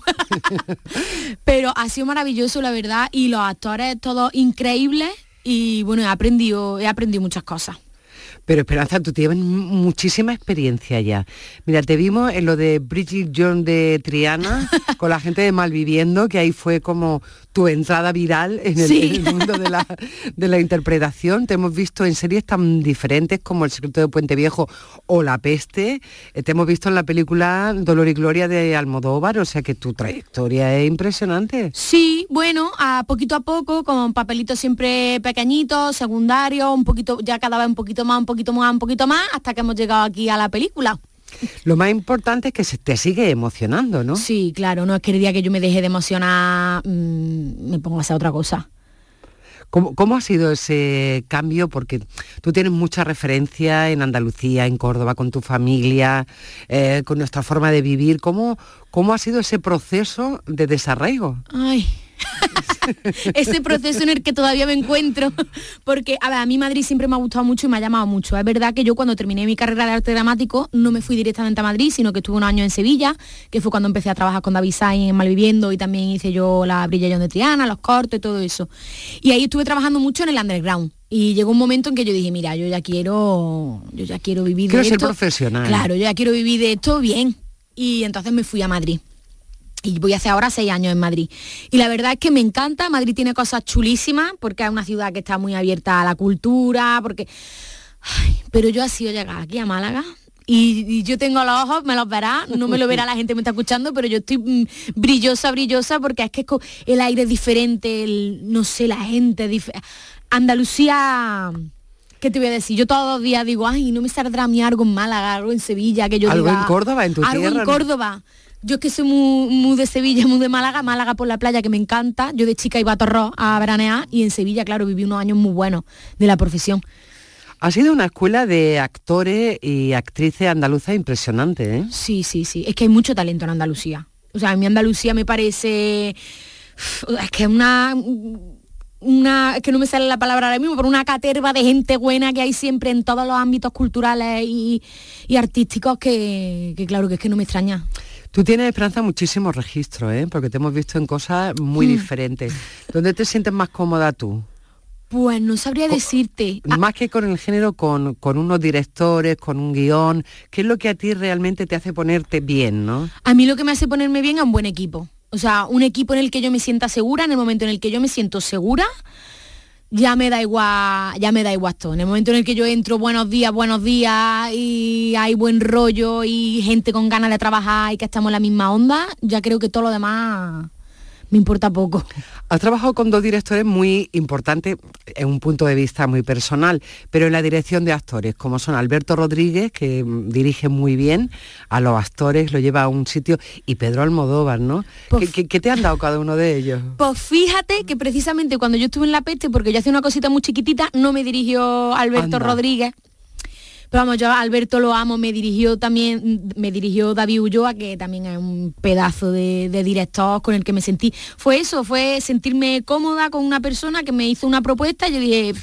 pero ha sido maravilloso, la verdad, y los actores todos increíbles. y bueno, he aprendido, he aprendido muchas cosas. Pero Esperanza, tú tienes muchísima experiencia ya. Mira, te vimos en lo de Bridget John de Triana, con la gente de Malviviendo, que ahí fue como tu entrada viral en el, mundo de la, de la, interpretación. Te hemos visto en series tan diferentes como El secreto de Puente Viejo o La peste. Eh, te hemos visto en la película Dolor y Gloria de Almodóvar, o sea que tu trayectoria es impresionante. Sí, bueno, a poquito a poco, con papelitos siempre pequeñitos, secundarios, un poquito, ya cada vez un poquito más, un poquito más, un poquito más, hasta que hemos llegado aquí a la película. Lo más importante es que se te sigue emocionando, ¿no? Sí, claro, no es que el día que yo me deje de emocionar mm, me pongo a hacer otra cosa. ¿Cómo, ha sido ese cambio? Porque tú tienes mucha referencia en Andalucía, en Córdoba, con tu familia, eh, con nuestra forma de vivir. ¿Cómo, ¿Cómo ha sido ese proceso de desarraigo? Ay, ese proceso en el que todavía me encuentro, porque a, ver, a mí Madrid siempre me ha gustado mucho y me ha llamado mucho. Es verdad que yo cuando terminé mi carrera de arte dramático no me fui directamente a Madrid, sino que estuve un año en Sevilla, que fue cuando empecé a trabajar con David Sainz en Malviviendo y también hice yo la Brilla de Triana, los cortos y todo eso. Y ahí estuve trabajando mucho en el underground. Y llegó un momento en que yo dije, mira, yo ya quiero, yo ya quiero vivir de esto. ser profesional. Claro, yo ya quiero vivir de esto bien. Y entonces me fui a Madrid y voy a hacer ahora seis años en Madrid. Y la verdad es que me encanta, Madrid tiene cosas chulísimas, porque es una ciudad que está muy abierta a la cultura, porque... pero yo he sido llegar aquí a Málaga. Y, yo tengo los ojos, me los verá, no me lo verá la gente que me está escuchando, pero yo estoy mm, brillosa, brillosa, porque es que el aire es diferente, no sé, la gente Andalucía... ¿Qué te voy a decir? Yo todos los días digo, ay, no me saldrá a mí algo en Málaga, algo en Sevilla, que yo Algo en Córdoba, en tu algo Algo en Córdoba. Yo es que soy muy, de Sevilla, muy de Málaga, Málaga por la playa que me encanta. Yo de chica iba a Torró a veranear y en Sevilla, claro, viví unos años muy buenos de la profesión. Ha sido una escuela de actores y actrices andaluzas impresionante, ¿eh? Sí, sí, sí. Es que hay mucho talento en Andalucía. O sea, a mí Andalucía me parece... Es que es una una, que no me sale la palabra ahora mismo, pero una caterva de gente buena que hay siempre en todos los ámbitos culturales y, artísticos que, claro que es que no me extraña. Tú tienes, Esperanza, muchísimos registros, ¿eh? porque te hemos visto en cosas muy mm. diferentes. ¿Dónde te sientes más cómoda tú? Pues no sabría decirte. Ah. Más que con el género, con, con, unos directores, con un guion. ¿Qué es lo que a ti realmente te hace ponerte bien, no? A mí lo que me hace ponerme bien es un buen equipo. O sea, un equipo en el que yo me sienta segura, en el momento en el que yo me siento segura, ya me da igual, ya me da igual todo. En el momento en el que yo entro, buenos días, buenos días, y hay buen rollo y gente con ganas de trabajar y que estamos en la misma onda, ya creo que todo lo demás me importa poco. Has trabajado con dos directores muy importantes en un punto de vista muy personal, pero en la dirección de actores, como son Alberto Rodríguez, que dirige muy bien a los actores, lo lleva a un sitio, y Pedro Almodóvar, ¿no? Pues ¿Qué, te han dado cada uno de ellos? Pues fíjate que precisamente cuando yo estuve en La Peste, porque yo hacía una cosita muy chiquitita, no me dirigió Alberto Rodríguez, pero vamos, yo Alberto lo amo, me dirigió también, me dirigió David Ulloa, que también es un pedazo de, director con el que me sentí. Fue eso, fue sentirme cómoda con una persona que me hizo una propuesta y yo dije,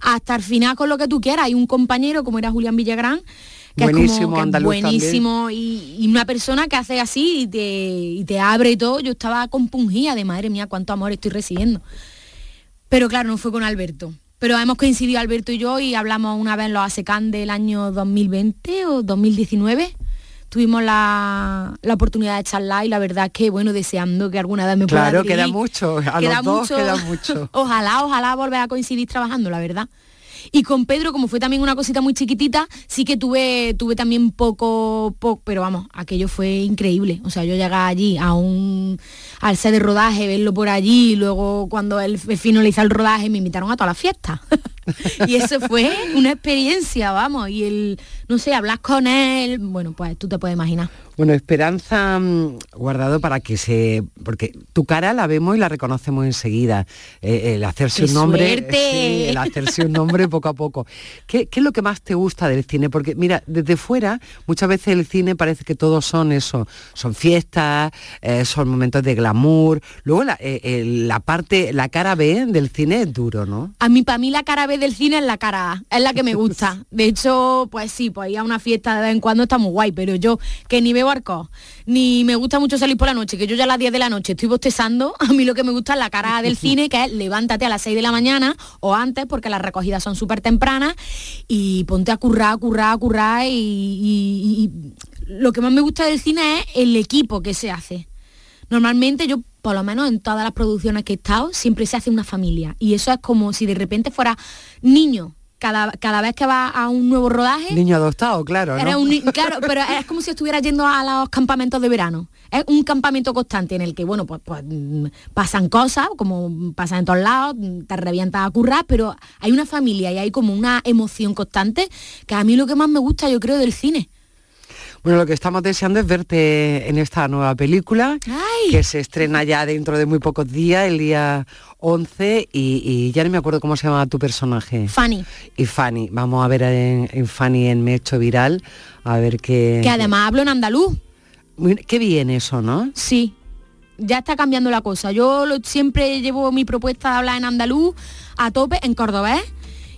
hasta el final con lo que tú quieras. Hay un compañero como era Julián Villagrán, que buenísimo, es como buenísimo y, una persona que hace así y te, y te abre todo. Yo estaba compungida de madre mía, cuánto amor estoy recibiendo. Pero claro, no fue con Alberto. Pero hemos coincidido Alberto y yo y hablamos una vez en los ASECAN del año 2020 o 2019 tuvimos la, oportunidad de charlar y la verdad que, bueno, deseando que alguna vez me pueda Claro, queda mucho, a los dos queda mucho. ojalá, ojalá volver a coincidir trabajando, la verdad. Y con Pedro, como fue también una cosita muy chiquitita, sí que tuve, tuve también poco, poco, pero vamos, aquello fue increíble. O sea, yo llegar allí a un al set de rodaje, verlo por allí, luego cuando él finalizó el rodaje me invitaron a toda la fiesta. y eso fue una experiencia, vamos, y el, no sé, hablas con él, bueno, pues tú te puedes imaginar. Bueno, Esperanza mm, guardado para que se... Porque tu cara la vemos y la reconocemos enseguida. Eh, el hacerse un nombre... el hacerse un nombre poco a poco. ¿Qué, es lo que más te gusta del cine? Porque mira, desde fuera muchas veces el cine parece que todos son eso. Son fiestas, eh, son momentos de glamour. Luego la, eh, la, parte, la cara B del cine es duro, ¿no? A mí, para mí la cara B del cine es la cara A. Es la que me gusta. De hecho, pues sí, pues ir a una fiesta de vez en cuando está muy guay, pero yo que ni veo barcos, ni me gusta mucho salir por la noche, que yo ya a las 10 de la noche estoy bostezando, a mí lo que me gusta es la cara del cine, que es levántate a las 6 de la mañana o antes, porque las recogidas son súper tempranas, y ponte a currar, a currar, a currar, y, y lo que más me gusta del cine es el equipo que se hace. Normalmente yo por lo menos en todas las producciones que he estado, siempre se hace una familia. Y eso es como si de repente fuera niño cada, cada vez que va a un nuevo rodaje. Niño adoptado, claro. ¿no? claro, pero es como si estuviera yendo a los campamentos de verano. Es un campamento constante en el que, bueno, pues, pues mm, pasan cosas, como pasan en todos lados, mm, te revientas a currar, pero hay una familia y hay como una emoción constante que a mí lo que más me gusta, yo creo, del cine. Bueno, lo que estamos deseando es verte en esta nueva película que se estrena ya dentro de muy pocos días, el día 11, y, ya no me acuerdo cómo se llama tu personaje. Fanny. Y Fanny. Vamos a ver en, Fanny en Mecho Viral, a ver qué... Que además hablo en andaluz. Qué bien eso, ¿no? Sí, ya está cambiando la cosa. Yo siempre llevo mi propuesta de hablar en andaluz a tope, en cordobés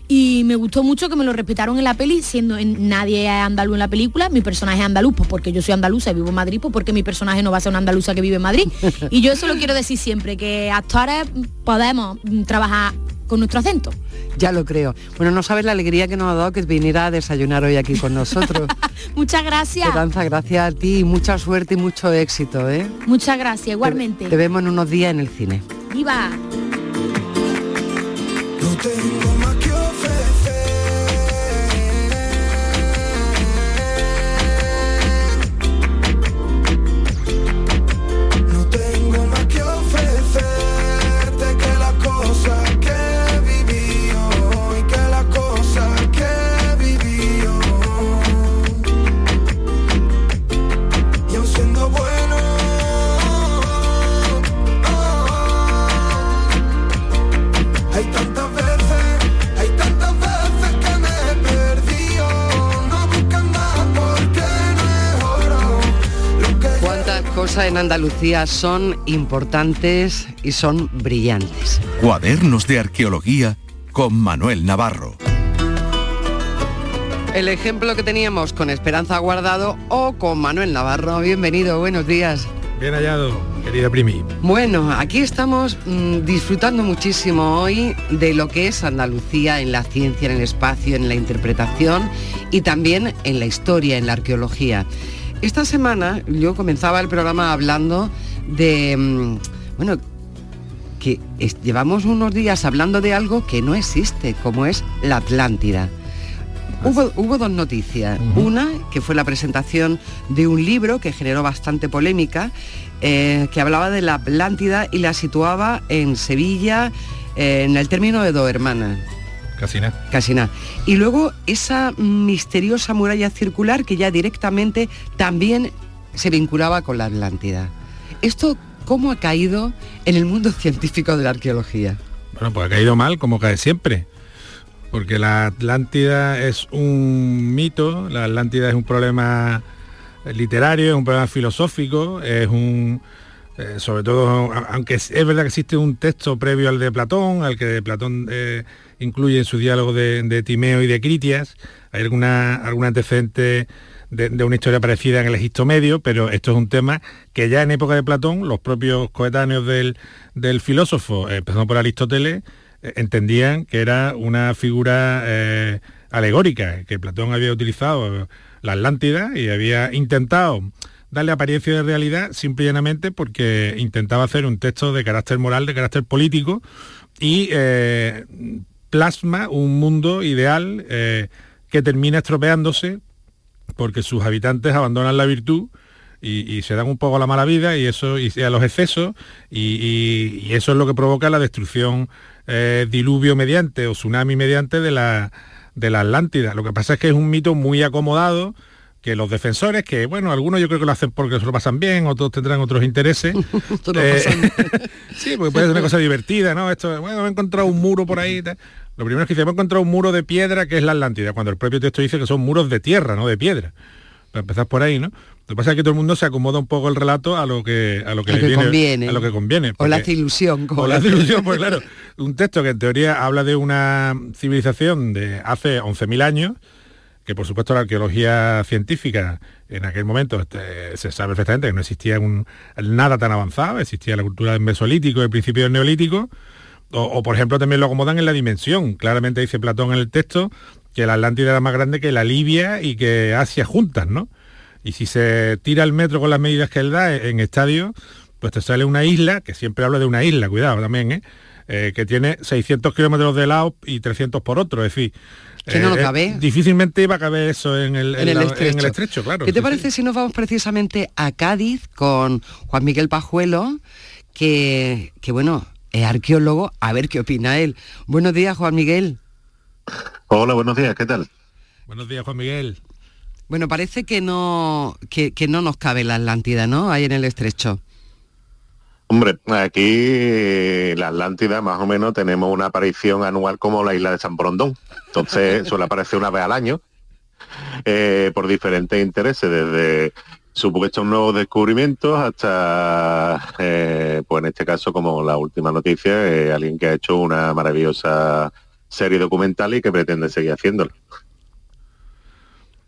y me gustó mucho que me lo respetaron en la peli, siendo en, nadie es andaluz en la película, mi personaje es andaluz, pues porque yo soy andaluza y vivo en Madrid, pues porque mi personaje no va a ser una andaluza que vive en Madrid. Y yo eso lo quiero decir siempre, que actores podemos trabajar con nuestro acento. Ya lo creo. Bueno, no sabes la alegría que nos ha dado que viniera a desayunar hoy aquí con nosotros. Muchas gracias. danza gracias a ti, mucha suerte y mucho éxito, ¿eh? Muchas gracias, igualmente. Te, vemos en unos días en el cine. ¡Viva! En Andalucía son importantes y son brillantes. Cuadernos de Arqueología con Manuel Navarro. El ejemplo que teníamos con Esperanza Guardado o con Manuel Navarro. Bienvenido, buenos días. Bien hallado, querida Primi. Bueno, aquí estamos mm, disfrutando muchísimo hoy de lo que es Andalucía en la ciencia, en el espacio, en la interpretación y también en la historia, en la arqueología. Esta semana yo comenzaba el programa hablando de, mm, bueno, que llevamos unos días hablando de algo que no existe, como es la Atlántida. Hubo, dos noticias. Una, que fue la presentación de un libro que generó bastante polémica, eh, que hablaba de la Atlántida y la situaba en Sevilla, eh, en el término de dos hermanas. Casi nada. Casi nada. Y luego esa misteriosa muralla circular que ya directamente también se vinculaba con la Atlántida. ¿Esto cómo ha caído en el mundo científico de la arqueología? Bueno, pues ha caído mal, como cae siempre. Porque la Atlántida es un mito, la Atlántida es un problema literario, es un problema filosófico, es un... Eh, sobre todo, aunque es, verdad que existe un texto previo al de Platón, al que Platón eh, incluye en su diálogo de, Timeo y de Critias. Hay alguna, alguna antecedente de, una historia parecida en el Egipto Medio, pero esto es un tema que ya en época de Platón, los propios coetáneos del, filósofo, eh, empezando por Aristóteles, eh, entendían que era una figura eh, alegórica, que Platón había utilizado la Atlántida y había intentado darle apariencia de realidad simple y llanamente porque intentaba hacer un texto de carácter moral, de carácter político y plasma un mundo ideal eh, que termina estropeándose porque sus habitantes abandonan la virtud y, se dan un poco a la mala vida y eso y a los excesos y, eso es lo que provoca la destrucción eh, diluvio mediante o tsunami mediante de la, de la Atlántida. Lo que pasa es que es un mito muy acomodado que los defensores, que bueno, algunos yo creo que lo hacen porque se lo pasan bien, otros tendrán otros intereses. Eh, sí, porque puede ser una cosa divertida, ¿no? Esto, bueno, he encontrado un muro por ahí. Lo primero es que dice, hemos encontrado un muro de piedra que es la Atlántida, cuando el propio texto dice que son muros de tierra, no de piedra. Para empezar por ahí, ¿no? Lo que pasa es que todo el mundo se acomoda un poco el relato a lo que a lo que, le conviene. a lo que conviene. o la ilusión. O la ilusión, pues claro. Un texto que en teoría habla de una civilización de hace 11.000 años, que por supuesto la arqueología científica en aquel momento este, se sabe perfectamente que no existía un, nada tan avanzado, existía la cultura del mesolítico, el principio del neolítico, o, por ejemplo también lo acomodan en la dimensión. Claramente dice Platón en el texto que la Atlántida era más grande que la Libia y que Asia juntas, ¿no? Y si se tira el metro con las medidas que él da en estadio, pues te sale una isla, que siempre hablo de una isla, cuidado también, ¿eh? Eh, que tiene 600 kilómetros de lado y 300 por otro, es decir, que no lo eh, cabe. difícilmente iba a caber eso en el, estrecho. claro. ¿Qué te parece si nos vamos precisamente a Cádiz con Juan Miguel Pajuelo, que, que bueno, es arqueólogo, a ver qué opina él. Buenos días, Juan Miguel. Hola, buenos días, ¿qué tal? Buenos días, Juan Miguel. Bueno, parece que no, que, que no nos cabe la Atlántida, ¿no? Ahí en el estrecho. Hombre, aquí la Atlántida más o menos tenemos una aparición anual como la isla de San Brondón. Entonces suele aparecer una vez al año eh, por diferentes intereses, desde supuestos nuevos descubrimientos hasta, eh, pues en este caso como la última noticia, eh, alguien que ha hecho una maravillosa serie documental y que pretende seguir haciéndolo.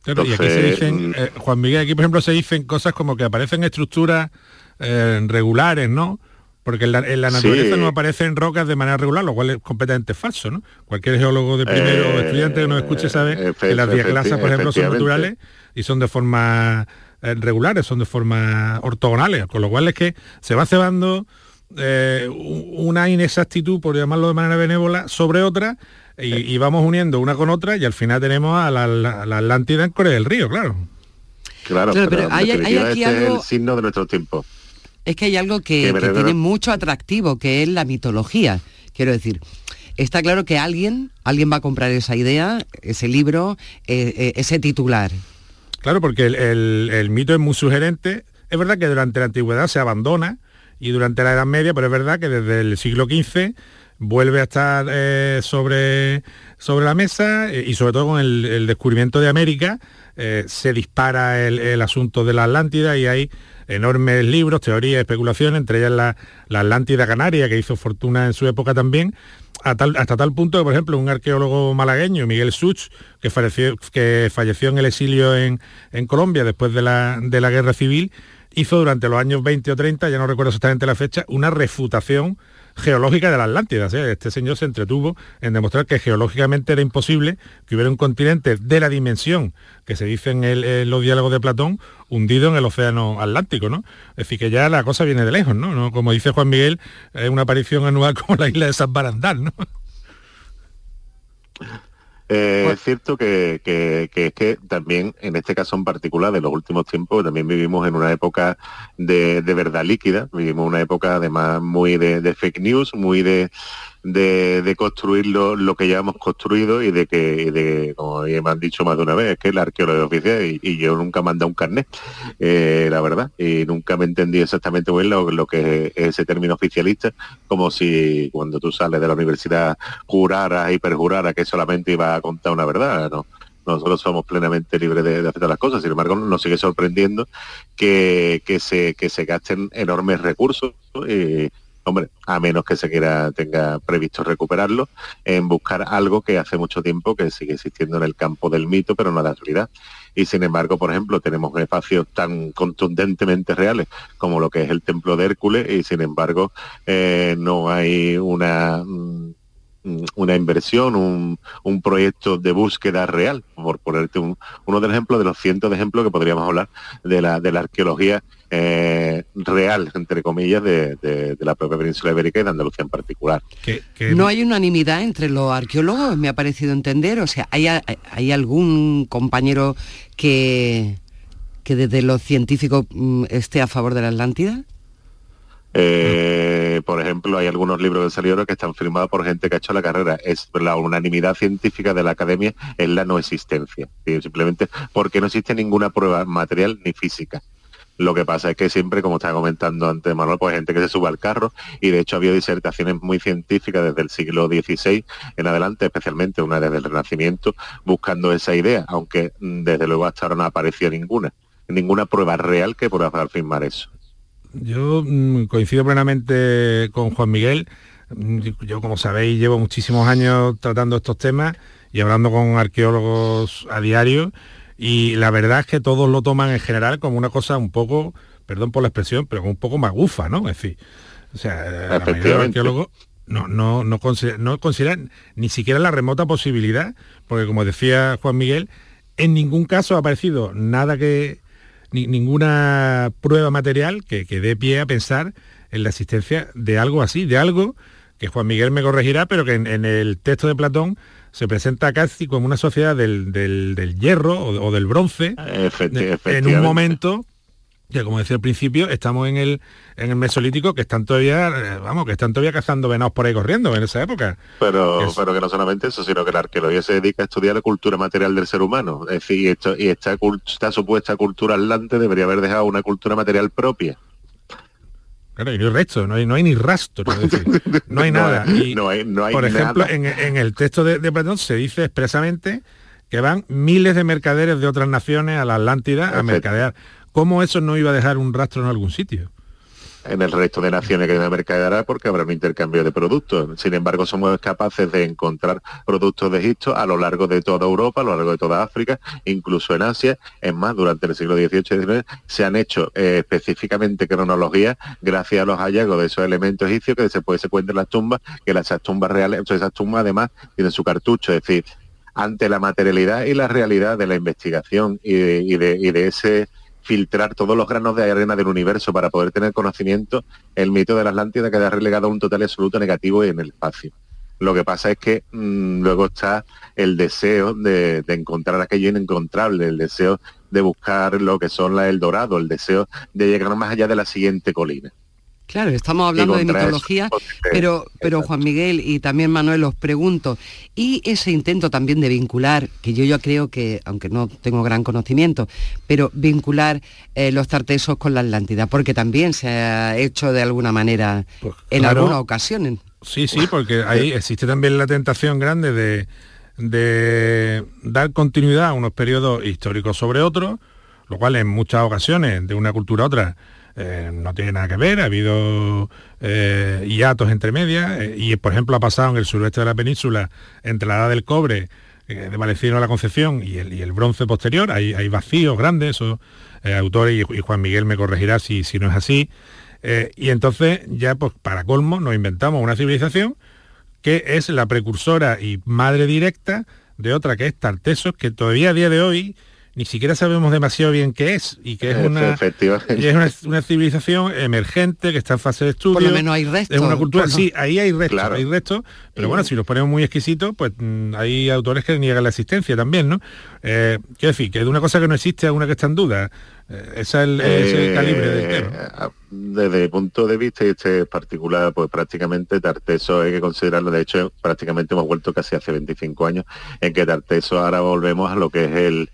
y aquí se dicen, mm, Juan Miguel, aquí por ejemplo se dicen cosas como que aparecen estructuras eh, regulares, ¿no? Porque en la, naturaleza no aparecen rocas de manera regular, lo cual es completamente falso, ¿no? Cualquier geólogo de primero o estudiante que nos escuche sabe que las diaclasas, por ejemplo, son naturales y son de forma eh, regulares, son de forma ortogonales, con lo cual es que se va cebando eh, una inexactitud, por llamarlo de manera benévola, sobre otra, y, vamos uniendo una con otra y al final tenemos a la, la Atlántida en Corea del Río, claro. Claro, pero, hay, aquí este algo... el signo de nuestro tiempo es que hay algo que, tiene mucho atractivo, que es la mitología. Quiero decir, está claro que alguien, alguien va a comprar esa idea, ese libro, eh, eh, ese titular. Claro, porque el, mito es muy sugerente. Es verdad que durante la antigüedad se abandona y durante la Edad Media, pero es verdad que desde el siglo XV vuelve a estar eh, sobre, sobre la mesa y sobre todo con el, descubrimiento de América se dispara el, el, asunto de la Atlántida y hay enormes libros, teorías, especulaciones, entre ellas la, la Atlántida Canaria, que hizo fortuna en su época también, hasta tal punto que, por ejemplo, un arqueólogo malagueño, Miguel Such, que falleció, que falleció en el exilio en, en Colombia después de la, de la guerra civil, hizo durante los años 20 o 30, ya no recuerdo exactamente la fecha, una refutación geológica de la Atlántida. Este señor se entretuvo en demostrar que geológicamente era imposible que hubiera un continente de la dimensión que se dice en, los diálogos de Platón, hundido en el océano Atlántico, ¿no? Es decir, que ya la cosa viene de lejos, ¿no? Como dice Juan Miguel, es una aparición anual como la isla de San Barandal, ¿no? Eh, es cierto que, es que también, en este caso en particular, de los últimos tiempos, también vivimos en una época de, verdad líquida, vivimos una época además muy de fake news, muy de, de, construir lo, que ya hemos construido y de que, de, como me han dicho más de una vez, que es la arqueología oficial y, yo nunca mandé un carnet, eh, la verdad, y nunca me entendí exactamente bien lo, que es ese término oficialista, como si cuando tú sales de la universidad juraras y perjuraras que solamente iba a contar una verdad, ¿no? nosotros somos plenamente libres de, de, hacer las cosas, sin embargo nos sigue sorprendiendo que, que, se, que se gasten enormes recursos eh, hombre, a menos que se quiera, tenga previsto recuperarlo, en buscar algo que hace mucho tiempo que sigue existiendo en el campo del mito, pero no la realidad. Y sin embargo, por ejemplo, tenemos espacios tan contundentemente reales como lo que es el templo de Hércules, y sin embargo, eh, no hay una mm, una inversión, un, un, proyecto de búsqueda real, por ponerte un, uno de los ejemplos de los cientos de ejemplos que podríamos hablar de la, de la arqueología eh, real, entre comillas, de, la propia península ibérica y de Andalucía en particular. No hay unanimidad entre los arqueólogos, me ha parecido entender. O sea, ¿hay, hay algún compañero que, que desde los científicos mm, esté a favor de la Atlántida? Eh, por ejemplo, hay algunos libros de salieron que están firmados por gente que ha hecho la carrera. Es la unanimidad científica de la academia es la no existencia. Simplemente porque no existe ninguna prueba material ni física. Lo que pasa es que siempre, como estaba comentando antes Manuel, pues gente que se sube al carro y de hecho ha habido disertaciones muy científicas desde el siglo XVI en adelante, especialmente una desde el Renacimiento, buscando esa idea, aunque mm, desde luego hasta ahora no apareció ninguna, ninguna prueba real que pueda afirmar eso. Yo mm, coincido plenamente con Juan Miguel. Mm, yo, como sabéis, llevo muchísimos años tratando estos temas y hablando con arqueólogos a diario, y la verdad es que todos lo toman en general como una cosa un poco, perdón por la expresión, pero un poco magufa, ¿no? Es decir, o sea, la mayoría de los arqueólogos no, no, no, no consideran ni siquiera la remota posibilidad, porque como decía Juan Miguel, en ningún caso ha aparecido nada que, ninguna prueba material que, que dé pie a pensar en la existencia de algo así, de algo que Juan Miguel me corregirá, pero que en, el texto de Platón se presenta casi como una sociedad del, hierro o, del bronce, en un momento que como decía al principio, estamos en el, en el Mesolítico que están todavía, eh, vamos, que están todavía cazando venados por ahí corriendo en esa época. Pero, pero que no solamente eso, sino que la arqueología se dedica a estudiar la cultura material del ser humano. Es decir, y, esto, y esta, esta supuesta cultura atlante debería haber dejado una cultura material propia. Claro, y no hay resto, no hay, no hay ni rastro, no hay nada. no hay, no hay por ejemplo, En, el texto de, Platón se dice expresamente que van miles de mercaderes de otras naciones a la Atlántida a mercadear. ¿Cómo eso no iba a dejar un rastro en algún sitio? en el resto de naciones que mercadeará porque habrá un intercambio de productos. Sin embargo, somos capaces de encontrar productos de Egipto a lo largo de toda Europa, a lo largo de toda África, incluso en Asia. Es más, durante el siglo XVIII y XIX se han hecho eh, específicamente cronologías gracias a los hallazgos de esos elementos egipcios que después se cuentan en las tumbas, que las tumbas reales, esas tumbas además tienen su cartucho, es decir, ante la materialidad y la realidad de la investigación y de ese filtrar todos los granos de arena del universo para poder tener conocimiento, el mito de la Atlántida queda relegado a un total y absoluto negativo en el espacio. Lo que pasa es que mm, luego está el deseo de, encontrar aquello inencontrable, el deseo de buscar lo que son la El Dorado, el deseo de llegar más allá de la siguiente colina. Claro, estamos hablando de mitología, pero, pero Juan Miguel y también Manuel os pregunto, y ese intento también de vincular, que yo ya creo que, aunque no tengo gran conocimiento, pero vincular eh, los tartesos con la Atlántida, porque también se ha hecho de alguna manera pues, en alguna ocasión. Sí, sí, porque ahí existe también la tentación grande de, de dar continuidad a unos periodos históricos sobre otros, lo cual en muchas ocasiones, de una cultura a otra, eh, no tiene nada que ver, ha habido eh, hiatos entre medias eh, y por ejemplo ha pasado en el suroeste de la península entre la edad del cobre de Valecino a la Concepción y el, bronce posterior, hay, hay vacíos grandes, esos autores y, Juan Miguel me corregirá si, si no es así, y entonces ya pues para colmo nos inventamos una civilización que es la precursora y madre directa de otra que es Tartesos, que todavía a día de hoy ni siquiera sabemos demasiado bien qué es y que es una, es una, civilización emergente que está en fase de estudio. Por lo menos hay restos. Es una cultura, sí, ahí hay restos, hay restos, pero bueno, si los ponemos muy exquisitos, pues mm, hay autores que niegan la existencia también, ¿no? Eh, quiero decir, que de una cosa que no existe a una que está en duda. Eh, ese es el, calibre del tema. Eh, desde el punto de vista este particular, pues prácticamente Tarteso hay que considerarlo, de hecho prácticamente hemos vuelto casi hace 25 años en que Tarteso ahora volvemos a lo que es el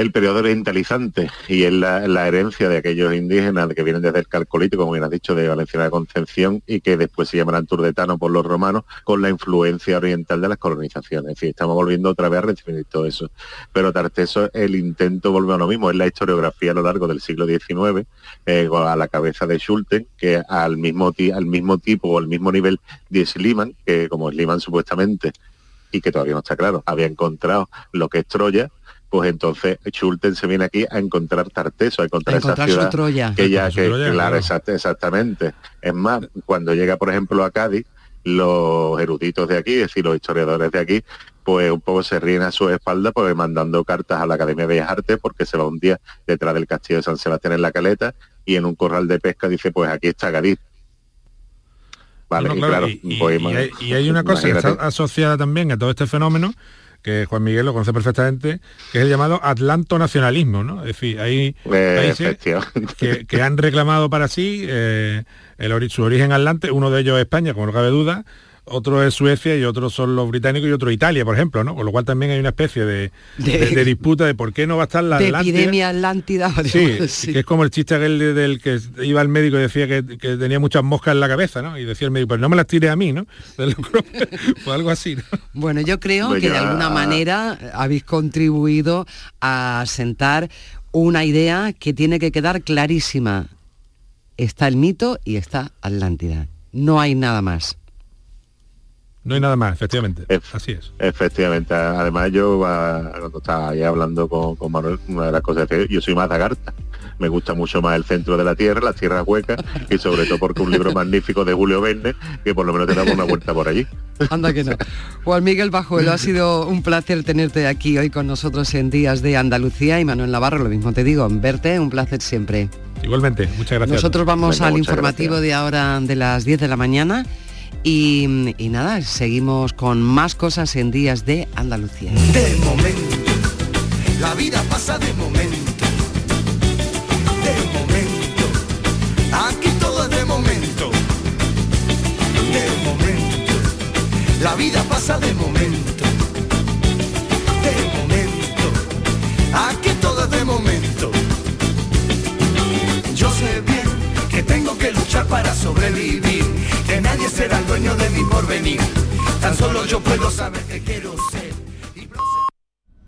el periodo orientalizante y es la, herencia de aquellos indígenas que vienen desde el Calcolítico, como bien has dicho, de Valencia de Concepción y que después se llamarán turdetano por los romanos con la influencia oriental de las colonizaciones. En fin, estamos volviendo otra vez a recibir todo eso. Pero Tarteso, el intento vuelve a lo mismo, es la historiografía a lo largo del siglo XIX, eh, a la cabeza de Schulten, que al mismo, al mismo tipo o al mismo nivel de Sliman, que como Sliman supuestamente y que todavía no está claro, había encontrado lo que es Troya, pues entonces Schulten se viene aquí a encontrar Tarteso, a encontrar, esa ciudad que ya, que, claro, exactamente. Es más, cuando llega, por ejemplo, a Cádiz, los eruditos de aquí, es decir, los historiadores de aquí, pues un poco se ríen a su espalda, pues mandando cartas a la Academia de Bellas Artes, porque se va un día detrás del castillo de San Sebastián en la Caleta, y en un corral de pesca dice, pues aquí está Cádiz. Vale, y, claro, y, hay, una cosa que está asociada también a todo este fenómeno, que Juan Miguel lo conoce perfectamente, que es el llamado Atlanto nacionalismo, ¿no? Es decir, hay países que, han reclamado para sí eh, el, su origen atlante, uno de ellos es España, como no cabe duda, otro es Suecia y otros son los británicos y otro Italia, por ejemplo, ¿no? Con lo cual también hay una especie de, disputa de por qué no va a estar la de epidemia Atlántida. Sí, que es como el chiste aquel del que iba al médico y decía que, tenía muchas moscas en la cabeza, ¿no? Y decía el médico, pues no me las tire a mí, ¿no? Fue algo así, ¿no? Bueno, yo creo pues que de alguna manera habéis contribuido a sentar una idea que tiene que quedar clarísima. Está el mito y está Atlántida. No hay nada más. No hay nada más, efectivamente. Así es. Efectivamente. Además yo ah, cuando estaba ahí hablando con, con Manuel, una de las cosas que yo soy más Dagarta me gusta mucho más el centro de la tierra, las tierras huecas y sobre todo porque un libro magnífico de Julio Verne que por lo menos te damos una vuelta por allí. Anda que no. Juan Miguel Bajuelo, ha sido un placer tenerte aquí hoy con nosotros en Días de Andalucía y Manuel Navarro, lo mismo te digo, verte, un placer siempre. Igualmente, muchas gracias. Nosotros vamos al informativo de ahora de las 10 de la mañana. Y, y, nada, seguimos con más cosas en días de Andalucía. De momento, la vida pasa de momento Aquí todo es de momento, de momento. La vida pasa de momento, de momento. Aquí todo es de momento. Yo sé bien que tengo que luchar para sobrevivir, que nadie será el dueño de mi porvenir. Tan solo yo puedo saber que quiero ser.